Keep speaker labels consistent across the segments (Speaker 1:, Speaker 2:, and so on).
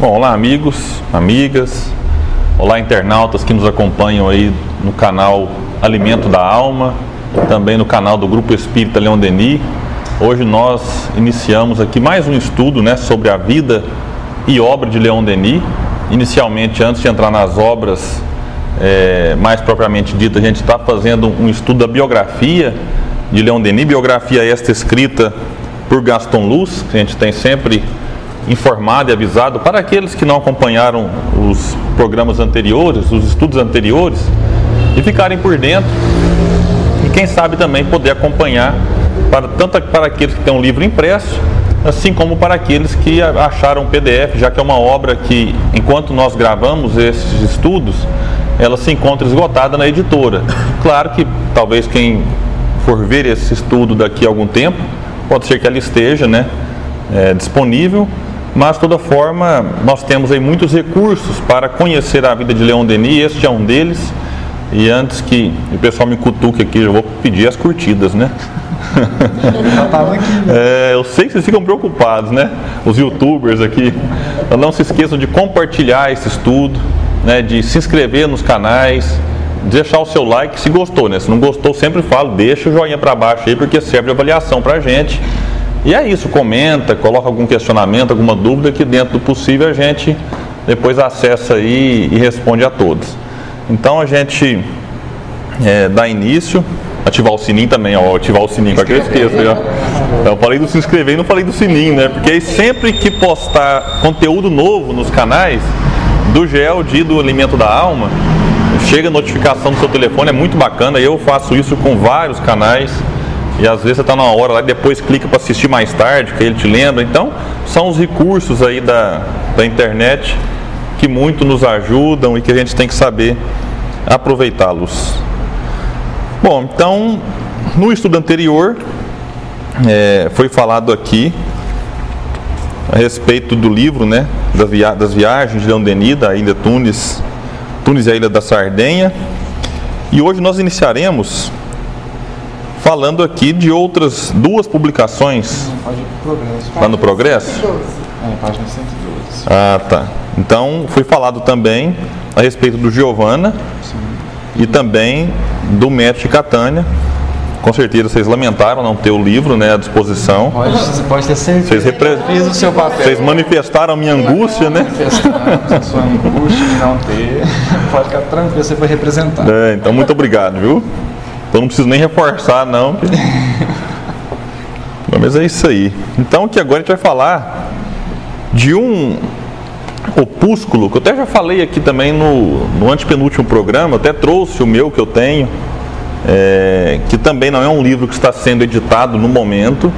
Speaker 1: Bom, olá amigos, amigas, olá internautas que nos acompanham aí no canal Alimento da Alma, também no canal do Grupo Espírita Leão Denis. Hoje nós iniciamos aqui mais um estudo né, sobre a vida e obra de Leão Denis. Inicialmente, antes de entrar nas obras é, mais propriamente dita, a gente está fazendo um estudo da biografia de Leão Denis, biografia esta escrita por Gaston Luz, que a gente tem sempre informado e avisado para aqueles que não acompanharam os programas anteriores, os estudos anteriores, e ficarem por dentro e quem sabe também poder acompanhar para tanto para aqueles que têm um livro impresso, assim como para aqueles que acharam PDF, já que é uma obra que, enquanto nós gravamos esses estudos, ela se encontra esgotada na editora. Claro que talvez quem for ver esse estudo daqui a algum tempo, pode ser que ela esteja né, é, disponível, mas de toda forma nós temos aí muitos recursos para conhecer a vida de Leon Denis, este é um deles. E antes que o pessoal me cutuque aqui, eu vou pedir as curtidas, né? é, eu sei que vocês ficam preocupados, né? Os youtubers aqui. Então não se esqueçam de compartilhar esse estudo, né? de se inscrever nos canais, deixar o seu like se gostou, né? Se não gostou, sempre falo, deixa o joinha para baixo aí, porque serve de avaliação para a gente. E é isso, comenta, coloca algum questionamento, alguma dúvida que dentro do possível a gente depois acessa aí e responde a todos. Então a gente é, dá início, ativar o sininho também, ó, ativar o sininho, para que eu esqueça. Eu falei do se inscrever e não falei do sininho, né? Porque aí sempre que postar conteúdo novo nos canais, do GEL, de do Alimento da Alma, chega notificação no seu telefone, é muito bacana. Eu faço isso com vários canais. E às vezes você está numa hora lá e depois clica para assistir mais tarde, que ele te lembra. Então, são os recursos aí da, da internet que muito nos ajudam e que a gente tem que saber aproveitá-los. Bom, então, no estudo anterior, é, foi falado aqui a respeito do livro, né, das, via das viagens de Leão Denis, da ilha Tunis, Tunis e a ilha da Sardenha. E hoje nós iniciaremos falando aqui de outras duas publicações. Lá no Progresso?
Speaker 2: É, página 112.
Speaker 1: Ah, tá. Então, foi falado também a respeito do Giovana e também do Método de Catânia. Com certeza vocês lamentaram não ter o livro né, à disposição.
Speaker 2: Pode, pode ter certeza.
Speaker 1: Vocês, repre...
Speaker 2: Fiz o seu papel.
Speaker 1: vocês manifestaram a minha angústia, né?
Speaker 2: Manifestamos a sua angústia de não ter. Pode ficar tranquilo, você foi representado.
Speaker 1: É, então, muito obrigado, viu? Então não preciso nem reforçar, não. Mas é isso aí. Então que agora a gente vai falar de um opúsculo, que eu até já falei aqui também no, no antepenúltimo programa, até trouxe o meu que eu tenho, é, que também não é um livro que está sendo editado no momento,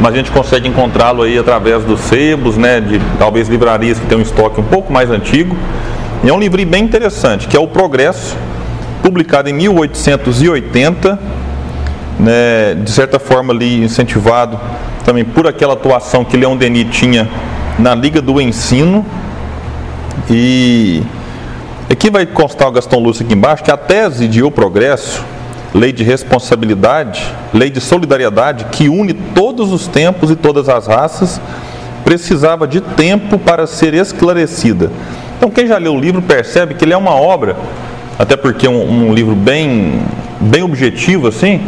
Speaker 1: mas a gente consegue encontrá-lo aí através dos sebos, né, de talvez livrarias que tem um estoque um pouco mais antigo. E é um livro bem interessante, que é o Progresso, publicado em 1880, né, de certa forma ali incentivado também por aquela atuação que Leon Denis tinha na Liga do Ensino. E aqui vai constar o Gastão Lúcio aqui embaixo que a tese de O Progresso, lei de responsabilidade, lei de solidariedade que une todos os tempos e todas as raças, precisava de tempo para ser esclarecida. Então quem já leu o livro percebe que ele é uma obra até porque é um, um livro bem, bem objetivo assim,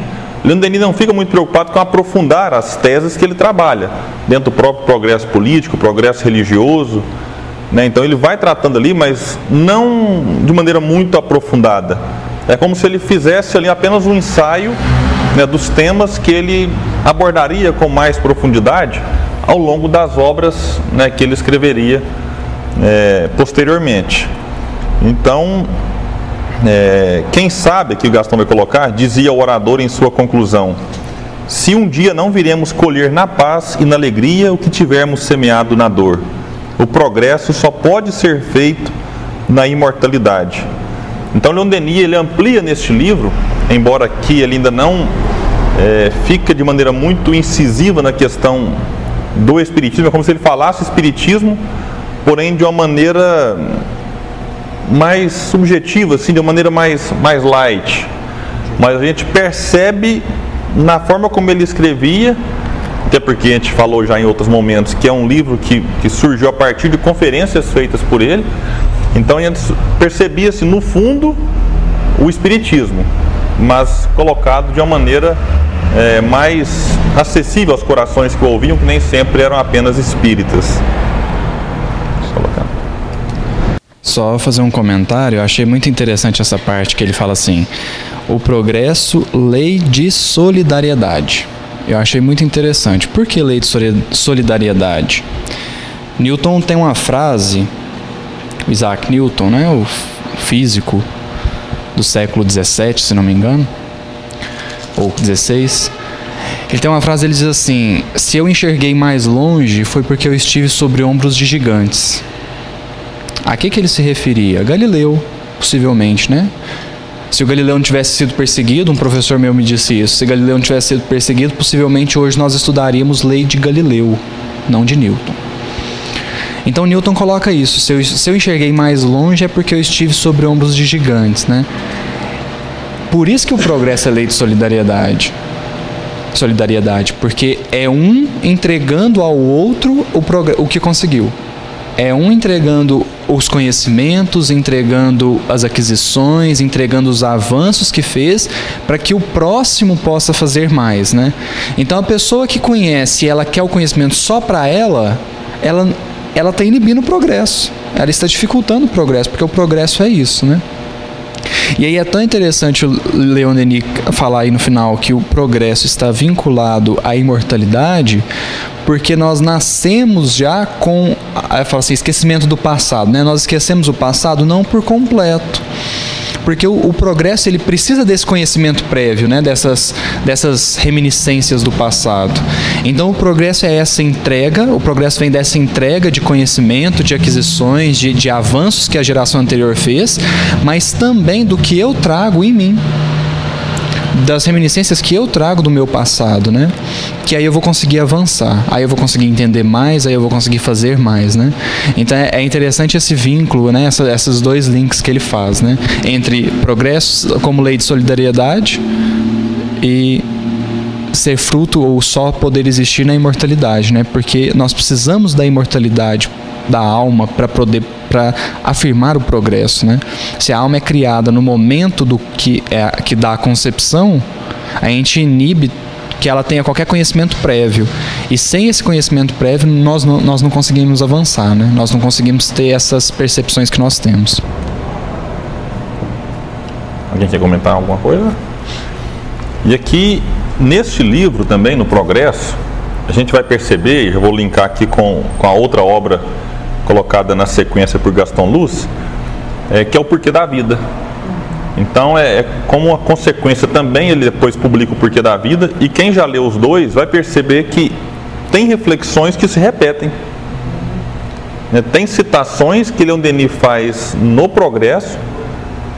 Speaker 1: Leon Denis não fica muito preocupado com aprofundar as teses que ele trabalha, dentro do próprio progresso político, progresso religioso. Né? Então ele vai tratando ali, mas não de maneira muito aprofundada. É como se ele fizesse ali apenas um ensaio né, dos temas que ele abordaria com mais profundidade ao longo das obras né, que ele escreveria é, posteriormente. Então, é, quem sabe que o Gastão vai colocar, dizia o orador em sua conclusão: Se um dia não viremos colher na paz e na alegria o que tivermos semeado na dor, o progresso só pode ser feito na imortalidade. Então, Leon Denis ele amplia neste livro, embora aqui ele ainda não é, fica de maneira muito incisiva na questão do espiritismo, é como se ele falasse espiritismo, porém de uma maneira mais subjetiva, assim, de uma maneira mais, mais light. Mas a gente percebe na forma como ele escrevia até porque a gente falou já em outros momentos que é um livro que, que surgiu a partir de conferências feitas por ele. Então percebia-se no fundo o Espiritismo, mas colocado de uma maneira é, mais acessível aos corações que o ouviam, que nem sempre eram apenas espíritas.
Speaker 3: Só fazer um comentário, eu achei muito interessante essa parte que ele fala assim: o progresso, lei de solidariedade. Eu achei muito interessante. Por que lei de solidariedade? Newton tem uma frase, Isaac Newton, né, o físico do século 17, se não me engano, ou 16. Ele tem uma frase, ele diz assim: Se eu enxerguei mais longe, foi porque eu estive sobre ombros de gigantes. A que, que ele se referia? Galileu, possivelmente, né? Se o Galileu não tivesse sido perseguido, um professor meu me disse isso, se Galileu não tivesse sido perseguido, possivelmente hoje nós estudaríamos lei de Galileu, não de Newton. Então Newton coloca isso, se eu, se eu enxerguei mais longe é porque eu estive sobre ombros de gigantes, né? Por isso que o progresso é lei de solidariedade. Solidariedade, porque é um entregando ao outro o, o que conseguiu é um entregando os conhecimentos, entregando as aquisições, entregando os avanços que fez, para que o próximo possa fazer mais, né? Então a pessoa que conhece, ela quer o conhecimento só para ela, ela ela está inibindo o progresso. Ela está dificultando o progresso, porque o progresso é isso, né? E aí é tão interessante o Leon Denis falar aí no final que o progresso está vinculado à imortalidade, porque nós nascemos já com, eu falo assim, esquecimento do passado, né? Nós esquecemos o passado não por completo porque o, o, progresso ele precisa desse conhecimento prévio, né? dessas, dessas reminiscências do passado. Então o progresso é essa entrega, o progresso vem dessa entrega de conhecimento, de aquisições, de, de avanços que a geração anterior fez, mas também do que eu trago em mim das reminiscências que eu trago do meu passado, né? Que aí eu vou conseguir avançar, aí eu vou conseguir entender mais, aí eu vou conseguir fazer mais, né? Então é, é interessante esse vínculo, né? Essa, esses dois links que ele faz, né? Entre progresso como lei de solidariedade e ser fruto ou só poder existir na imortalidade, né? Porque nós precisamos da imortalidade da alma para poder para afirmar o progresso, né? Se a alma é criada no momento do que é que dá a concepção, a gente inibe que ela tenha qualquer conhecimento prévio. E sem esse conhecimento prévio, nós não, nós não conseguimos avançar, né? Nós não conseguimos ter essas percepções que nós temos.
Speaker 1: Alguém quer comentar alguma coisa? E aqui, neste livro também, no Progresso, a gente vai perceber, já vou linkar aqui com, com a outra obra colocada na sequência por Gaston Luz, é, que é o porquê da vida. Então é, é, como uma consequência também ele depois publica o porquê da vida e quem já leu os dois vai perceber que tem reflexões que se repetem. Né? Tem citações que Leon Denis faz no Progresso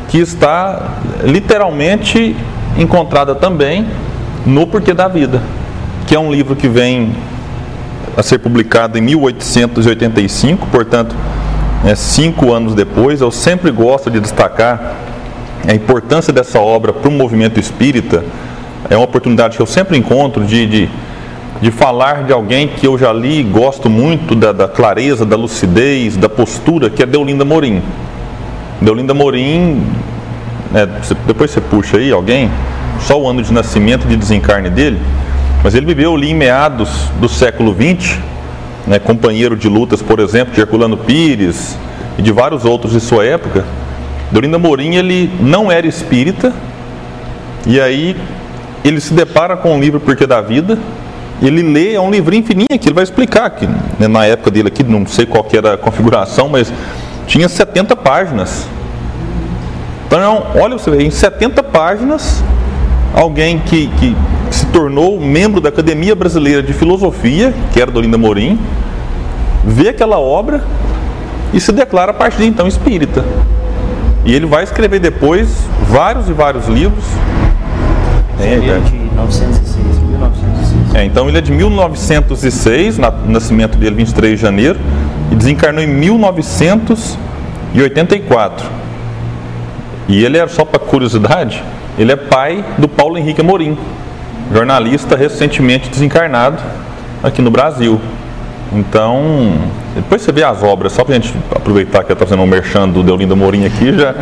Speaker 1: que está literalmente encontrada também no Porquê da Vida, que é um livro que vem a ser publicado em 1885, portanto, é, cinco anos depois. Eu sempre gosto de destacar a importância dessa obra para o movimento espírita. É uma oportunidade que eu sempre encontro de, de, de falar de alguém que eu já li e gosto muito da, da, clareza, da lucidez, da postura, que é Deolinda Morim. Deolinda Morim, é, depois você puxa aí alguém, só o ano de nascimento e de desencarne dele, mas ele viveu ali em meados do século XX, né, companheiro de lutas, por exemplo, de Herculano Pires e de vários outros de sua época. Dorinda Morim ele não era espírita, e aí ele se depara com o livro Porquê da Vida, ele lê, é um livrinho fininho que ele vai explicar, que né, na época dele aqui, não sei qual era a configuração, mas tinha 70 páginas. Então, olha você vê, em 70 páginas, alguém que, que tornou membro da Academia Brasileira de Filosofia, que era Dorinda Morim, vê aquela obra e se declara a partir de então espírita. E ele vai escrever depois vários e vários livros.
Speaker 4: É, é de 1906, 1906.
Speaker 1: É, então ele é de 1906, na, nascimento dele 23 de janeiro, e desencarnou em 1984. E ele é, só para curiosidade, ele é pai do Paulo Henrique Amorim, jornalista recentemente desencarnado, aqui no Brasil. Então, depois você vê as obras, só para a gente aproveitar que eu estou fazendo um merchan do Deolindo Morim aqui, já.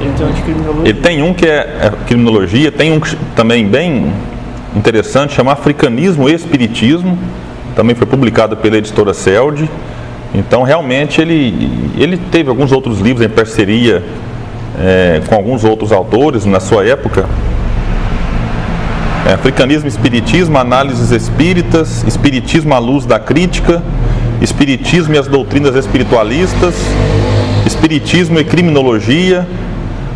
Speaker 4: Ele tem um de criminologia.
Speaker 1: Ele tem um que é, é criminologia, tem um que também bem interessante, chama Africanismo e Espiritismo, também foi publicado pela editora Celd. Então, realmente, ele, ele teve alguns outros livros em parceria é, com alguns outros autores na sua época. É, Africanismo Espiritismo, Análises Espíritas, Espiritismo à Luz da Crítica, Espiritismo e as Doutrinas Espiritualistas, Espiritismo e Criminologia,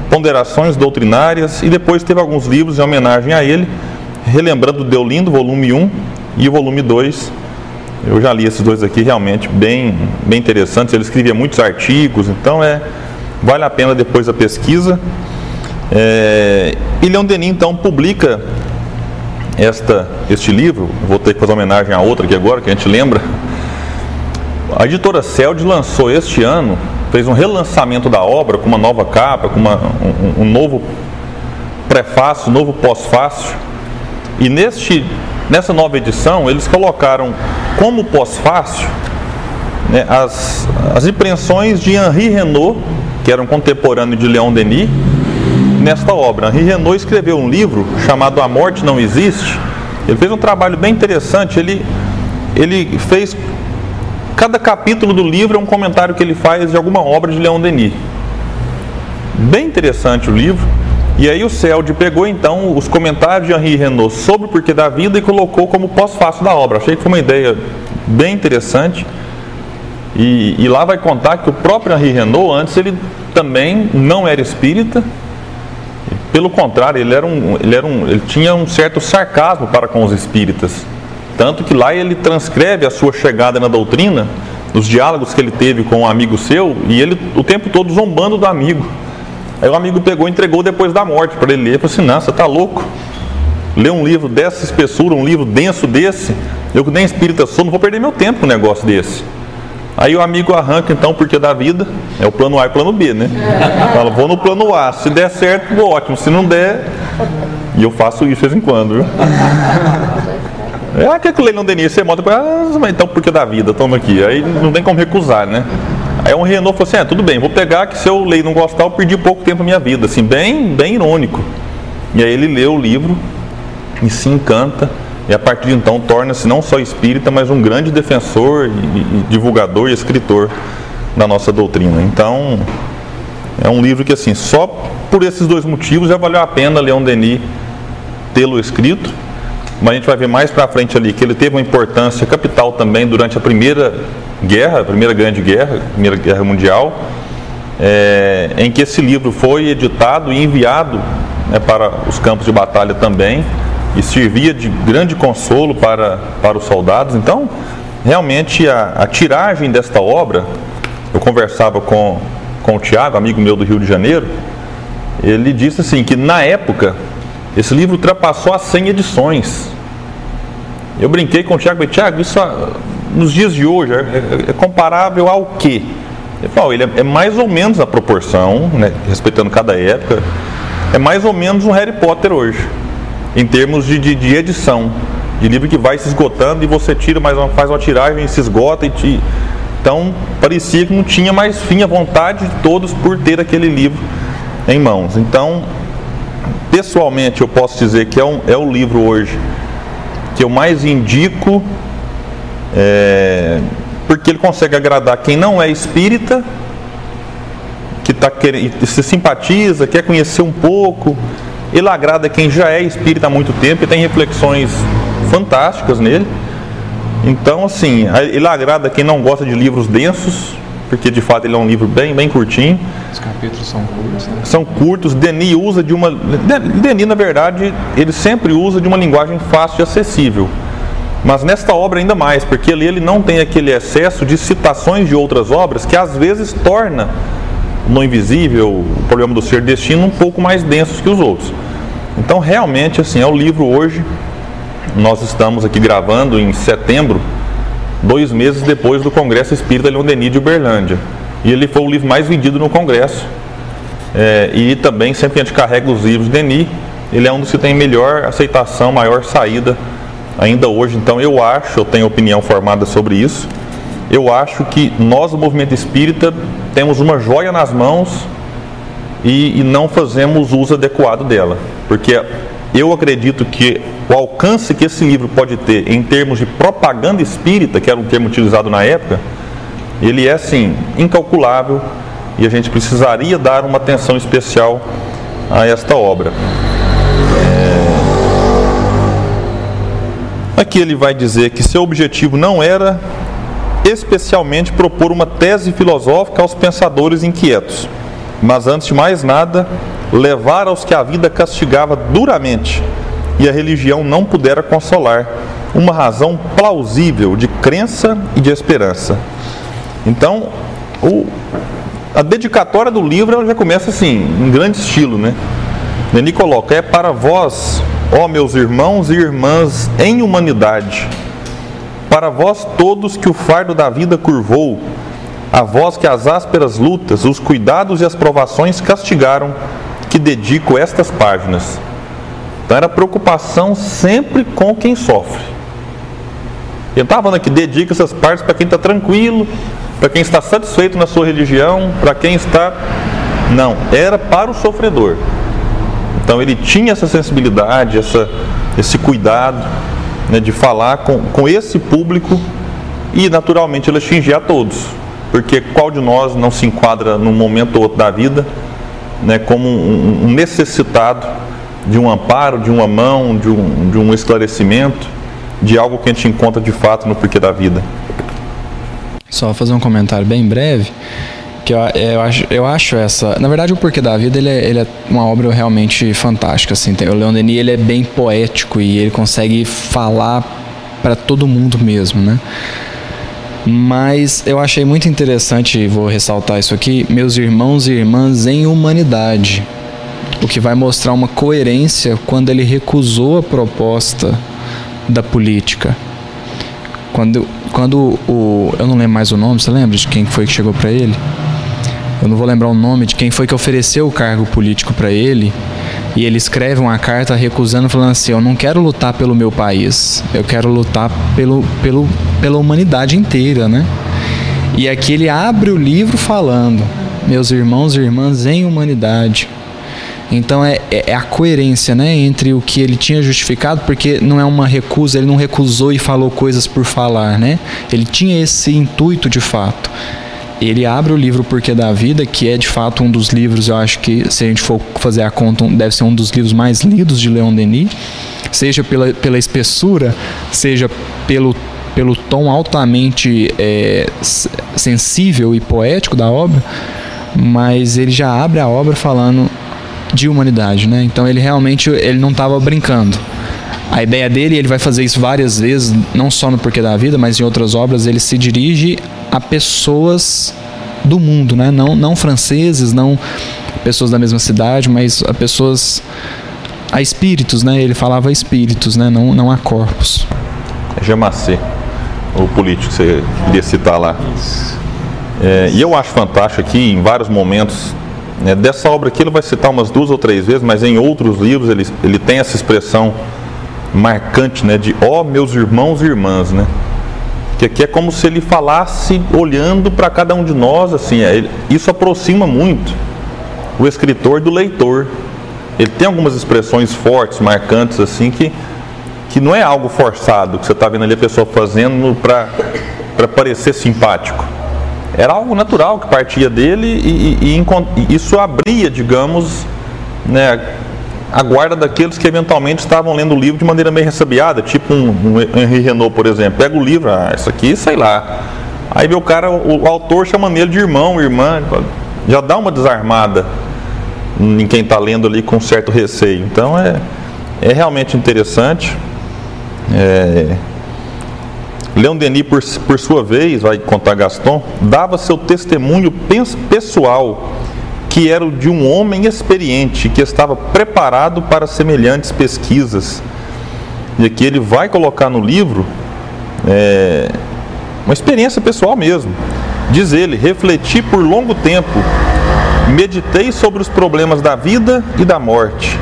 Speaker 1: Ponderações Doutrinárias, e depois teve alguns livros em homenagem a ele, relembrando Deolindo, volume 1 e o volume 2. Eu já li esses dois aqui, realmente bem, bem interessantes. Ele escrevia muitos artigos, então é, vale a pena depois a pesquisa. É, e Leon Denis, então, publica esta, este livro, vou ter que fazer homenagem a outra aqui agora, que a gente lembra. A editora Celd lançou este ano, fez um relançamento da obra com uma nova capa, com uma, um, um novo prefácio, um novo pós-fácio. E neste, nessa nova edição, eles colocaram como pós-fácil né, as, as impressões de Henri Renault, que era um contemporâneo de Leon Denis, nesta obra. Henri Renault escreveu um livro chamado A Morte Não Existe. Ele fez um trabalho bem interessante. Ele, ele fez. Cada capítulo do livro é um comentário que ele faz de alguma obra de Leon Denis. Bem interessante o livro. E aí o Celde pegou então os comentários de Henri Renault sobre o porquê da vida e colocou como pós-fácil da obra. Achei que foi uma ideia bem interessante. E, e, lá vai contar que o próprio Henri Renault, antes ele também não era espírita, pelo contrário, ele, era um, ele, era um, ele tinha um certo sarcasmo para com os espíritas. Tanto que lá ele transcreve a sua chegada na doutrina, nos diálogos que ele teve com um amigo seu, e ele o tempo todo zombando do amigo. Aí o amigo pegou e entregou depois da morte para ele ler. Ele falou assim: Não, você está louco? Ler um livro dessa espessura, um livro denso desse, eu que nem espírita sou, não vou perder meu tempo com um negócio desse. Aí o amigo arranca então porque da vida, é o plano A e o plano B, né? Fala, vou no plano A, se der certo, ótimo, se não der, e eu faço isso de vez em quando, viu? É, ah, que leilão Denis, você monta, ah, então porque da vida, toma aqui. Aí não tem como recusar, né? Aí um Renault falou assim: ah, tudo bem, vou pegar que se eu leio não gostar, eu perdi pouco tempo da minha vida. Assim, bem, bem irônico. E aí ele lê o livro e se encanta e a partir de então torna-se não só espírita, mas um grande defensor e, divulgador e escritor da nossa doutrina. Então, é um livro que, assim, só por esses dois motivos já valeu a pena Leon Denis tê-lo escrito. Mas a gente vai ver mais para frente ali que ele teve uma importância capital também durante a primeira guerra, a primeira grande guerra, a primeira guerra mundial, é, em que esse livro foi editado e enviado né, para os campos de batalha também e servia de grande consolo para, para os soldados. Então, realmente, a, a tiragem desta obra, eu conversava com, com o Tiago, amigo meu do Rio de Janeiro, ele disse assim que na época esse livro ultrapassou as 100 edições. Eu brinquei com o Tiago, Tiago, isso nos dias de hoje é, é, é comparável ao quê? Ele falou, ele é, é, mais ou menos a proporção, né, respeitando cada época, é mais ou menos um Harry Potter hoje em termos de, de, de, edição, de livro que vai se esgotando e você tira mais uma, faz uma tiragem se esgota e te... então parecia que não tinha mais fim a vontade de todos por ter aquele livro em mãos. Então, pessoalmente eu posso dizer que é, um, é o livro hoje que eu mais indico, é, porque ele consegue agradar quem não é espírita, que tá querendo, se simpatiza, quer conhecer um pouco ele agrada quem já é espírita há muito tempo e tem reflexões fantásticas nele. Então, assim, ele agrada quem não gosta de livros densos, porque de fato ele é um livro bem, bem curtinho.
Speaker 2: Os capítulos são curtos, né?
Speaker 1: São curtos. Denis usa de uma. Denis, na verdade, ele sempre usa de uma linguagem fácil e acessível. Mas nesta obra ainda mais, porque ele não tem aquele excesso de citações de outras obras que às vezes torna no Invisível, o Problema do Ser Destino, um pouco mais densos que os outros. Então, realmente, assim, é o livro hoje. Nós estamos aqui gravando em setembro, dois meses depois do Congresso Espírita Leon Denis de Uberlândia. E ele foi o livro mais vendido no Congresso. É, e também, sempre a gente carrega os livros de Denis, ele é um dos que tem melhor aceitação, maior saída ainda hoje. Então eu acho, eu tenho opinião formada sobre isso. Eu acho que nós, o movimento espírita, temos uma joia nas mãos e, e não fazemos uso adequado dela. Porque eu acredito que o alcance que esse livro pode ter em termos de propaganda espírita, que era um termo utilizado na época, ele é sim incalculável e a gente precisaria dar uma atenção especial a esta obra. É... Aqui ele vai dizer que seu objetivo não era especialmente propor uma tese filosófica aos pensadores inquietos, mas antes de mais nada, levar aos que a vida castigava duramente e a religião não pudera consolar, uma razão plausível de crença e de esperança. Então, o, a dedicatória do livro já começa assim, em grande estilo, né? Ele coloca: É para vós, ó meus irmãos e irmãs em humanidade, para vós todos que o fardo da vida curvou, a vós que as ásperas lutas, os cuidados e as provações castigaram, que dedico estas páginas. Então era preocupação sempre com quem sofre. Ele estava falando aqui, dedica essas partes para quem está tranquilo, para quem está satisfeito na sua religião, para quem está. Não, era para o sofredor. Então ele tinha essa sensibilidade, essa, esse cuidado né, de falar com, com esse público e naturalmente ele atingir a todos. Porque qual de nós não se enquadra num momento ou outro da vida né, como um, um necessitado de um amparo, de uma mão, de um, de um esclarecimento, de algo que a gente encontra de fato no porquê da vida.
Speaker 3: Só fazer um comentário bem breve eu, eu, acho, eu acho essa. Na verdade, o Porquê da Vida ele é, ele é uma obra realmente fantástica. Assim. O Leon Denis ele é bem poético e ele consegue falar para todo mundo mesmo, né? Mas eu achei muito interessante, vou ressaltar isso aqui, meus irmãos e irmãs em humanidade. O que vai mostrar uma coerência quando ele recusou a proposta da política. Quando, quando o. Eu não lembro mais o nome, você lembra de quem foi que chegou para ele? Eu não vou lembrar o nome de quem foi que ofereceu o cargo político para ele. E ele escreve uma carta recusando, falando assim: Eu não quero lutar pelo meu país, eu quero lutar pelo, pelo, pela humanidade inteira, né? E aqui ele abre o livro falando: Meus irmãos e irmãs em humanidade. Então é, é, é a coerência né, entre o que ele tinha justificado, porque não é uma recusa, ele não recusou e falou coisas por falar, né? Ele tinha esse intuito de fato ele abre o livro Porquê da Vida, que é de fato um dos livros, eu acho que se a gente for fazer a conta, deve ser um dos livros mais lidos de Leon Denis, seja pela, pela espessura, seja pelo, pelo tom altamente é, sensível e poético da obra, mas ele já abre a obra falando de humanidade, né? Então ele realmente ele não estava brincando. A ideia dele, ele vai fazer isso várias vezes, não só no Porquê da Vida, mas em outras obras, ele se dirige a pessoas do mundo, né? não, não franceses, não pessoas da mesma cidade, mas a pessoas a espíritos, né? Ele falava espíritos, né? Não, não a corpos.
Speaker 1: Jamacê, o político que você queria citar lá. É, e eu acho fantástico aqui, em vários momentos, né, dessa obra aqui ele vai citar umas duas ou três vezes, mas em outros livros ele, ele tem essa expressão marcante, né? De ó oh, meus irmãos e irmãs, né? que aqui é como se ele falasse olhando para cada um de nós, assim, é, isso aproxima muito o escritor do leitor. Ele tem algumas expressões fortes, marcantes, assim, que, que não é algo forçado, que você está vendo ali a pessoa fazendo para parecer simpático. Era algo natural que partia dele e, e, e isso abria, digamos, né, a guarda daqueles que eventualmente estavam lendo o livro de maneira meio ressabiada, tipo um, um Henri Renault, por exemplo. Pega o livro, ah, isso aqui, sei lá. Aí vê o cara, o, o autor chama nele de irmão, irmã, já dá uma desarmada em quem está lendo ali com certo receio. Então é, é realmente interessante. É... Leon Denis, por, por sua vez, vai contar Gaston, dava seu testemunho pessoal que era o de um homem experiente, que estava preparado para semelhantes pesquisas. E aqui ele vai colocar no livro é, uma experiência pessoal mesmo. Diz ele: refleti por longo tempo, meditei sobre os problemas da vida e da morte.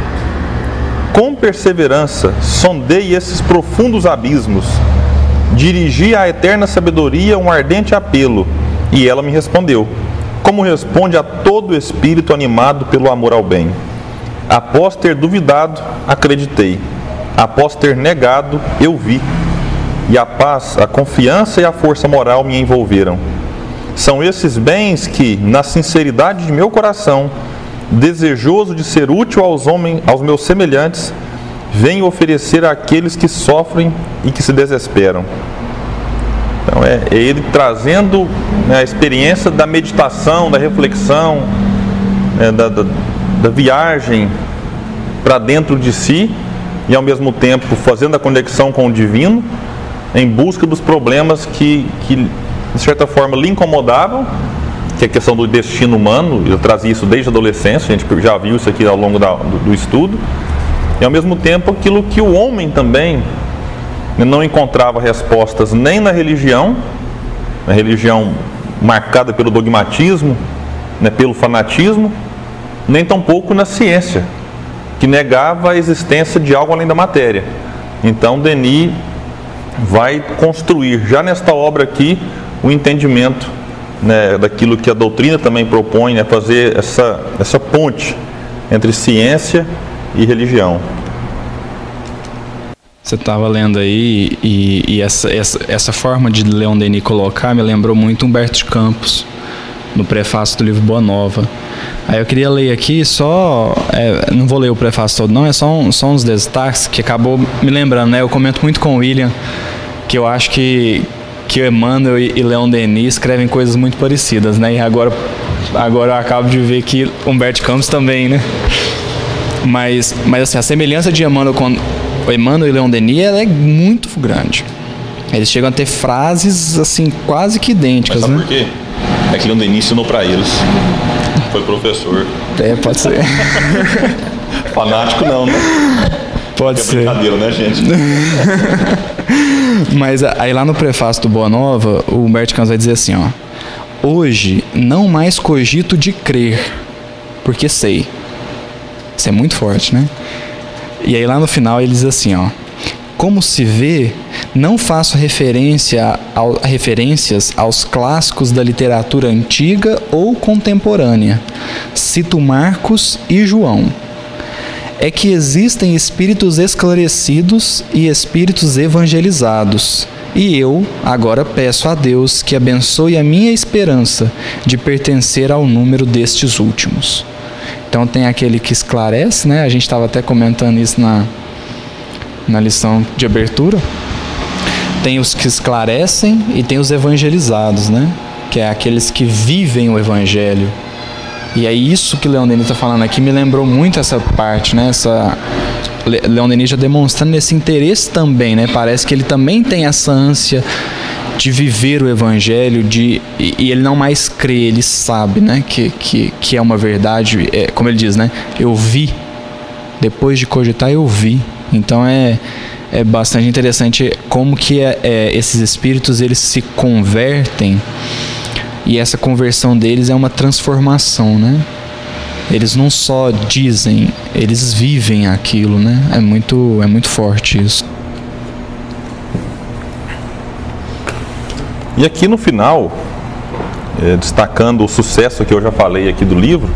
Speaker 1: com perseverança sondei esses profundos abismos, dirigi à eterna sabedoria um ardente apelo, e ela me respondeu, como responde a todo espírito animado pelo amor ao bem. Após ter duvidado, acreditei. Após ter negado, eu vi. E a paz, a confiança e a força moral me envolveram. São esses bens que, na sinceridade de meu coração, desejoso de ser útil aos homens, aos meus semelhantes, venho oferecer àqueles que sofrem e que se desesperam. Então é, é ele trazendo né, a experiência da meditação, da reflexão, né, da, da, da viagem para dentro de si e ao mesmo tempo fazendo a conexão com o divino em busca dos problemas que, que de certa forma lhe incomodavam, que é a questão do destino humano, eu trazia isso desde a adolescência, a gente já viu isso aqui ao longo da, do, do estudo, e ao mesmo tempo aquilo que o homem também não encontrava respostas nem na religião, na religião marcada pelo dogmatismo, né, pelo fanatismo, nem tampouco na ciência, que negava a existência de algo além da matéria. Então, Denis vai construir, já nesta obra aqui, o entendimento né, daquilo que a doutrina também propõe, né, fazer essa, essa ponte entre ciência e religião.
Speaker 3: Você estava lendo aí e, e essa, essa, essa, forma de Leon Denis colocar me lembrou muito Humberto de Campos, no prefácio do livro Boa Nova. Aí eu queria ler aqui só, é, não vou ler o prefácio todo não, é só, um, só uns destaques que acabou me lembrando, né? Eu comento muito com o William que eu acho que, que Emmanuel e Leon Denis escrevem coisas muito parecidas, né? E agora, agora eu acabo de ver que Humberto Campos também, né? Mas, mas assim, a semelhança de Emmanuel com o Emmanuel e Leon Denis ela é muito grande. Eles chegam a ter frases assim quase que idênticas,
Speaker 1: mas
Speaker 3: sabe
Speaker 1: né? por quê? É que Leon Denis ensinou para eles. Foi professor.
Speaker 3: É, pode ser.
Speaker 1: Fanático não, né?
Speaker 3: Pode é ser.
Speaker 1: Brincadeira, né, gente?
Speaker 3: Mas aí lá no prefácio do Boa Nova, o Humberto Campos vai dizer assim, ó: Hoje não mais cogito de crer, porque sei. Isso é muito forte, né? E aí lá no final ele diz assim, ó: Como se vê, não faço referência ao, referências aos clássicos da literatura antiga ou contemporânea. Cito Marcos e João. É que existem espíritos esclarecidos e espíritos evangelizados. E eu agora peço a Deus que abençoe a minha esperança de pertencer ao número destes últimos. Então tem aquele que esclarece, né? A gente estava até comentando isso na, na lição de abertura tem os que esclarecem e tem os evangelizados, né? Que é aqueles que vivem o evangelho. E é isso que Leon Denis está falando aqui, me lembrou muito essa parte, né? Essa Leon Denis já demonstrando esse interesse também, né? Parece que ele também tem essa ânsia de viver o evangelho, de e, ele não mais crê, ele sabe, né? Que, que, que é uma verdade, é, como ele diz, né? Eu vi, depois de cogitar, eu vi. Então é é bastante interessante como que é, é, esses espíritos eles se convertem e essa conversão deles é uma transformação, né? Eles não só dizem, eles vivem aquilo, né? É muito, é muito forte isso.
Speaker 1: E aqui no final, é, destacando o sucesso que eu já falei aqui do livro,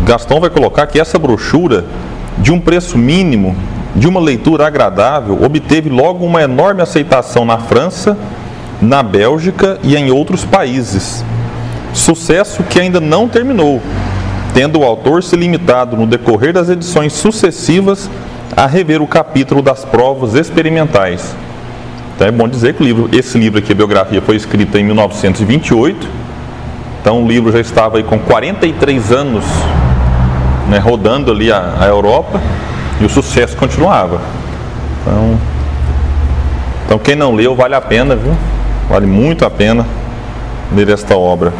Speaker 1: Gastão vai colocar que essa brochura, de um preço mínimo de uma leitura agradável, obteve logo uma enorme aceitação na França, na Bélgica e em outros países. Sucesso que ainda não terminou, tendo o autor se limitado no decorrer das edições sucessivas a rever o capítulo das provas experimentais. Então é bom dizer que o livro, esse livro aqui, a biografia, foi escrita em 1928. Então o livro já estava aí com 43 anos né, rodando ali a, a Europa e o sucesso continuava. Então, então quem não leu vale a pena, viu? Vale muito a pena ler esta obra.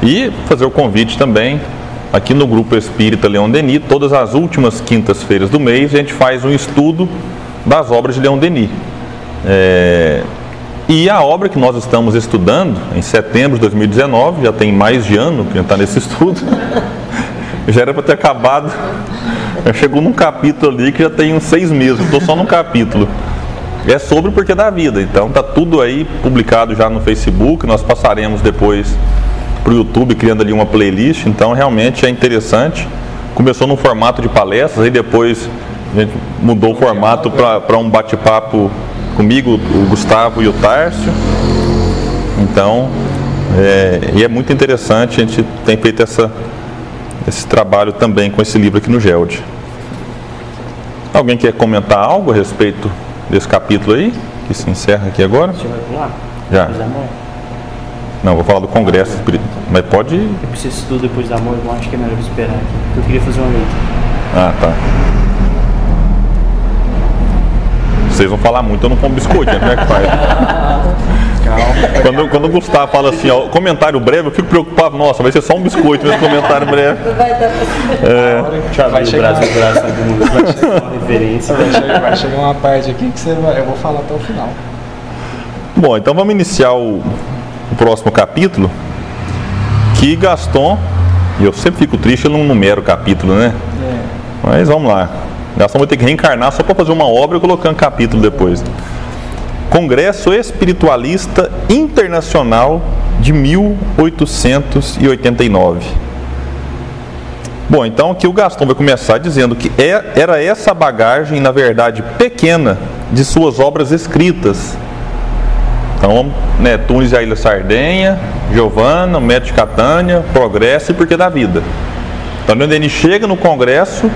Speaker 1: E fazer o convite também aqui no grupo Espírita Leão Denis, todas as últimas quintas-feiras do mês a gente faz um estudo das obras de Leão Denis. É... E a obra que nós estamos estudando em setembro de 2019, já tem mais de ano que está nesse estudo, Já era para ter acabado. Chegou num capítulo ali que já tem uns seis meses. Estou só num capítulo. É sobre o porquê da vida. Então tá tudo aí publicado já no Facebook. Nós passaremos depois para o YouTube criando ali uma playlist. Então realmente é interessante. Começou no formato de palestras, aí depois a gente mudou o formato para um bate-papo comigo, o Gustavo e o Tárcio. Então, é, e é muito interessante, a gente tem feito essa, esse trabalho também com esse livro aqui no GELD. Alguém quer comentar algo a respeito desse capítulo aí, que se encerra aqui agora?
Speaker 4: Você vai pular?
Speaker 1: Já. Não, vou falar do Congresso, mas pode.
Speaker 4: Eu preciso tudo depois da morte, eu acho que é melhor esperar aqui. porque Eu queria fazer uma letra.
Speaker 1: Ah, tá. Vocês vão falar muito, eu não como biscoito, né? Como é que faz? Quando, quando o Gustavo fala assim, ó, comentário breve, eu fico preocupado, nossa, vai ser só um biscoito nesse comentário breve.
Speaker 5: Vai dar pra
Speaker 1: É,
Speaker 2: Vai chegar.
Speaker 4: vai chegar uma referência.
Speaker 2: Vai chegar, vai chegar uma parte aqui que você vai, eu vou falar até o final.
Speaker 1: Bom, então vamos iniciar o, o próximo capítulo. Que Gaston, e eu sempre fico triste, eu não numero o capítulo, né?
Speaker 2: É,
Speaker 1: Mas vamos lá. Gaston vai ter que reencarnar só para fazer uma obra e colocando capítulo depois. Congresso Espiritualista Internacional de 1889. Bom, então aqui o Gaston vai começar dizendo que é- era essa bagagem, na verdade, pequena de suas obras escritas. Então, né, Tunes e a Ilha Sardenha, Giovana, o Método de Catânia, Progresso e Porquê da Vida. Então, ele chega no Congresso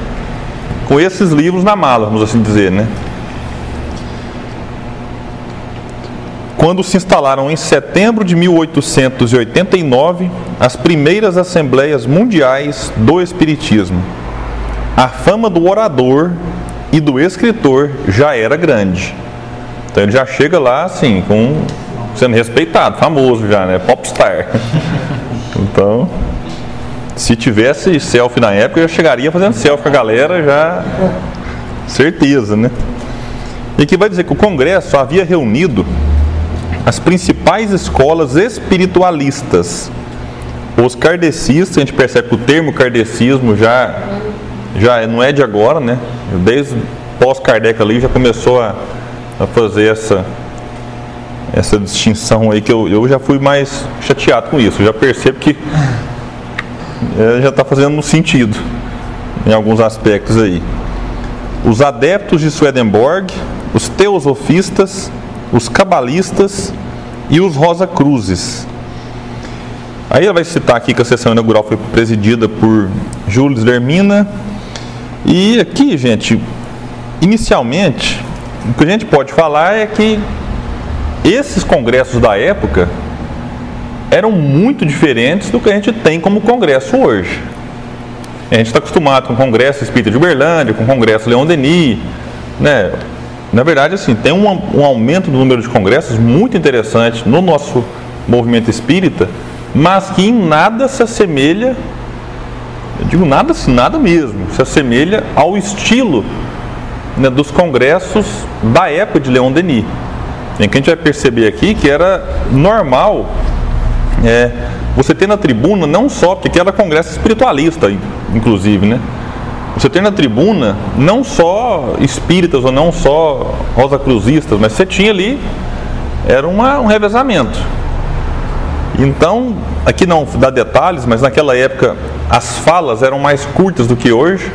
Speaker 1: com esses livros na mala, vamos assim dizer, né? Quando se instalaram em setembro de 1889 as primeiras assembleias mundiais do Espiritismo, a fama do orador e do escritor já era grande. Então ele já chega lá assim, com sendo respeitado, famoso já, né? Popstar. Então, se tivesse selfie na época, eu já chegaria fazendo selfie com a galera, já. Certeza, né? E aqui vai dizer que o Congresso havia reunido as principais escolas espiritualistas. Os kardecistas, a gente percebe que o termo kardecismo já, já não é de agora, né? Desde pós-Kardec ali já começou a, a fazer essa, essa distinção aí, que eu, eu já fui mais chateado com isso. Eu já percebo que já está fazendo sentido em alguns aspectos aí. Os adeptos de Swedenborg, os teosofistas, os cabalistas e os Rosa Cruzes. Aí ela vai citar aqui que a sessão inaugural foi presidida por Jules Lermina. E aqui, gente, inicialmente, o que a gente pode falar é que esses congressos da época eram muito diferentes do que a gente tem como congresso hoje. A gente está acostumado com o Congresso Espírita de Uberlândia, com o Congresso Leão Denis, né? Na verdade, assim, tem um, um aumento do número de congressos muito interessante no nosso movimento espírita, mas que em nada se assemelha, eu digo nada assim, nada mesmo, se assemelha ao estilo né, dos congressos da época de Leão Denis. Em que a gente vai perceber aqui que era normal é, você ter na tribuna não só, porque aqui era congresso espiritualista, inclusive, né? Você ter na tribuna não só espíritas ou não só rosa cruzistas, mas você tinha ali, era uma, um revezamento. Então, aqui não dá detalhes, mas naquela época as falas eram mais curtas do que hoje.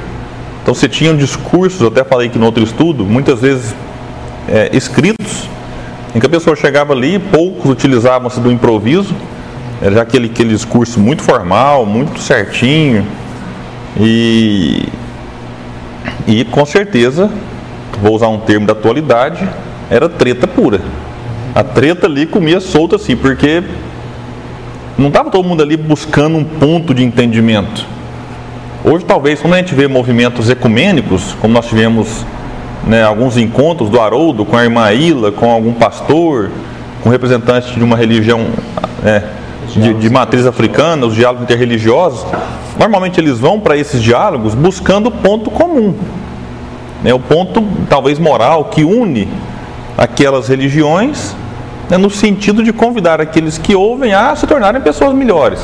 Speaker 1: Então você tinha discursos, até falei aqui no outro estudo, muitas vezes é, escritos, em que a pessoa chegava ali, poucos utilizavam-se do improviso, era já aquele, discurso muito formal, muito certinho, e, e com certeza, vou usar um termo da atualidade, era treta pura. A treta ali comia solta assim, porque não estava todo mundo ali buscando um ponto de entendimento. Hoje, talvez, quando a gente vê movimentos ecumênicos, como nós tivemos né, alguns encontros do Haroldo com a irmã Ila, com algum pastor, com representantes de uma religião é, de, de matriz africana, os diálogos interreligiosos, normalmente eles vão para esses diálogos buscando o ponto comum, né, o ponto talvez moral que une aquelas religiões né, no sentido de convidar aqueles que ouvem a se tornarem pessoas melhores.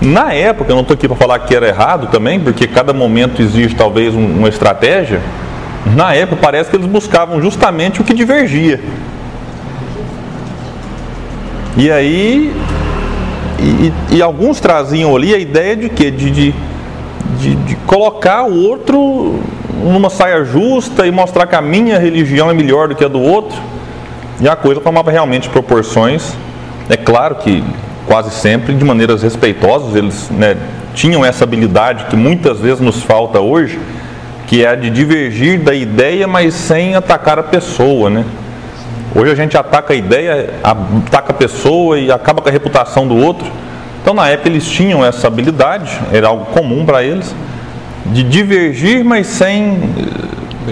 Speaker 1: Na época, eu não estou aqui para falar que era errado também, porque cada momento existe talvez um, uma estratégia. Na época, parece que eles buscavam justamente o que divergia. E aí, e, e alguns traziam ali a ideia de quê? De, de, de, de colocar o outro numa saia justa e mostrar que a minha religião é melhor do que a do outro. E a coisa tomava realmente proporções. É claro que quase sempre de maneiras respeitosas, eles né, tinham essa habilidade que muitas vezes nos falta hoje, que é a de divergir da ideia, mas sem atacar a pessoa, né? Hoje a gente ataca a ideia, ataca a pessoa e acaba com a reputação do outro. Então na época eles tinham essa habilidade, era algo comum para eles, de divergir, mas sem,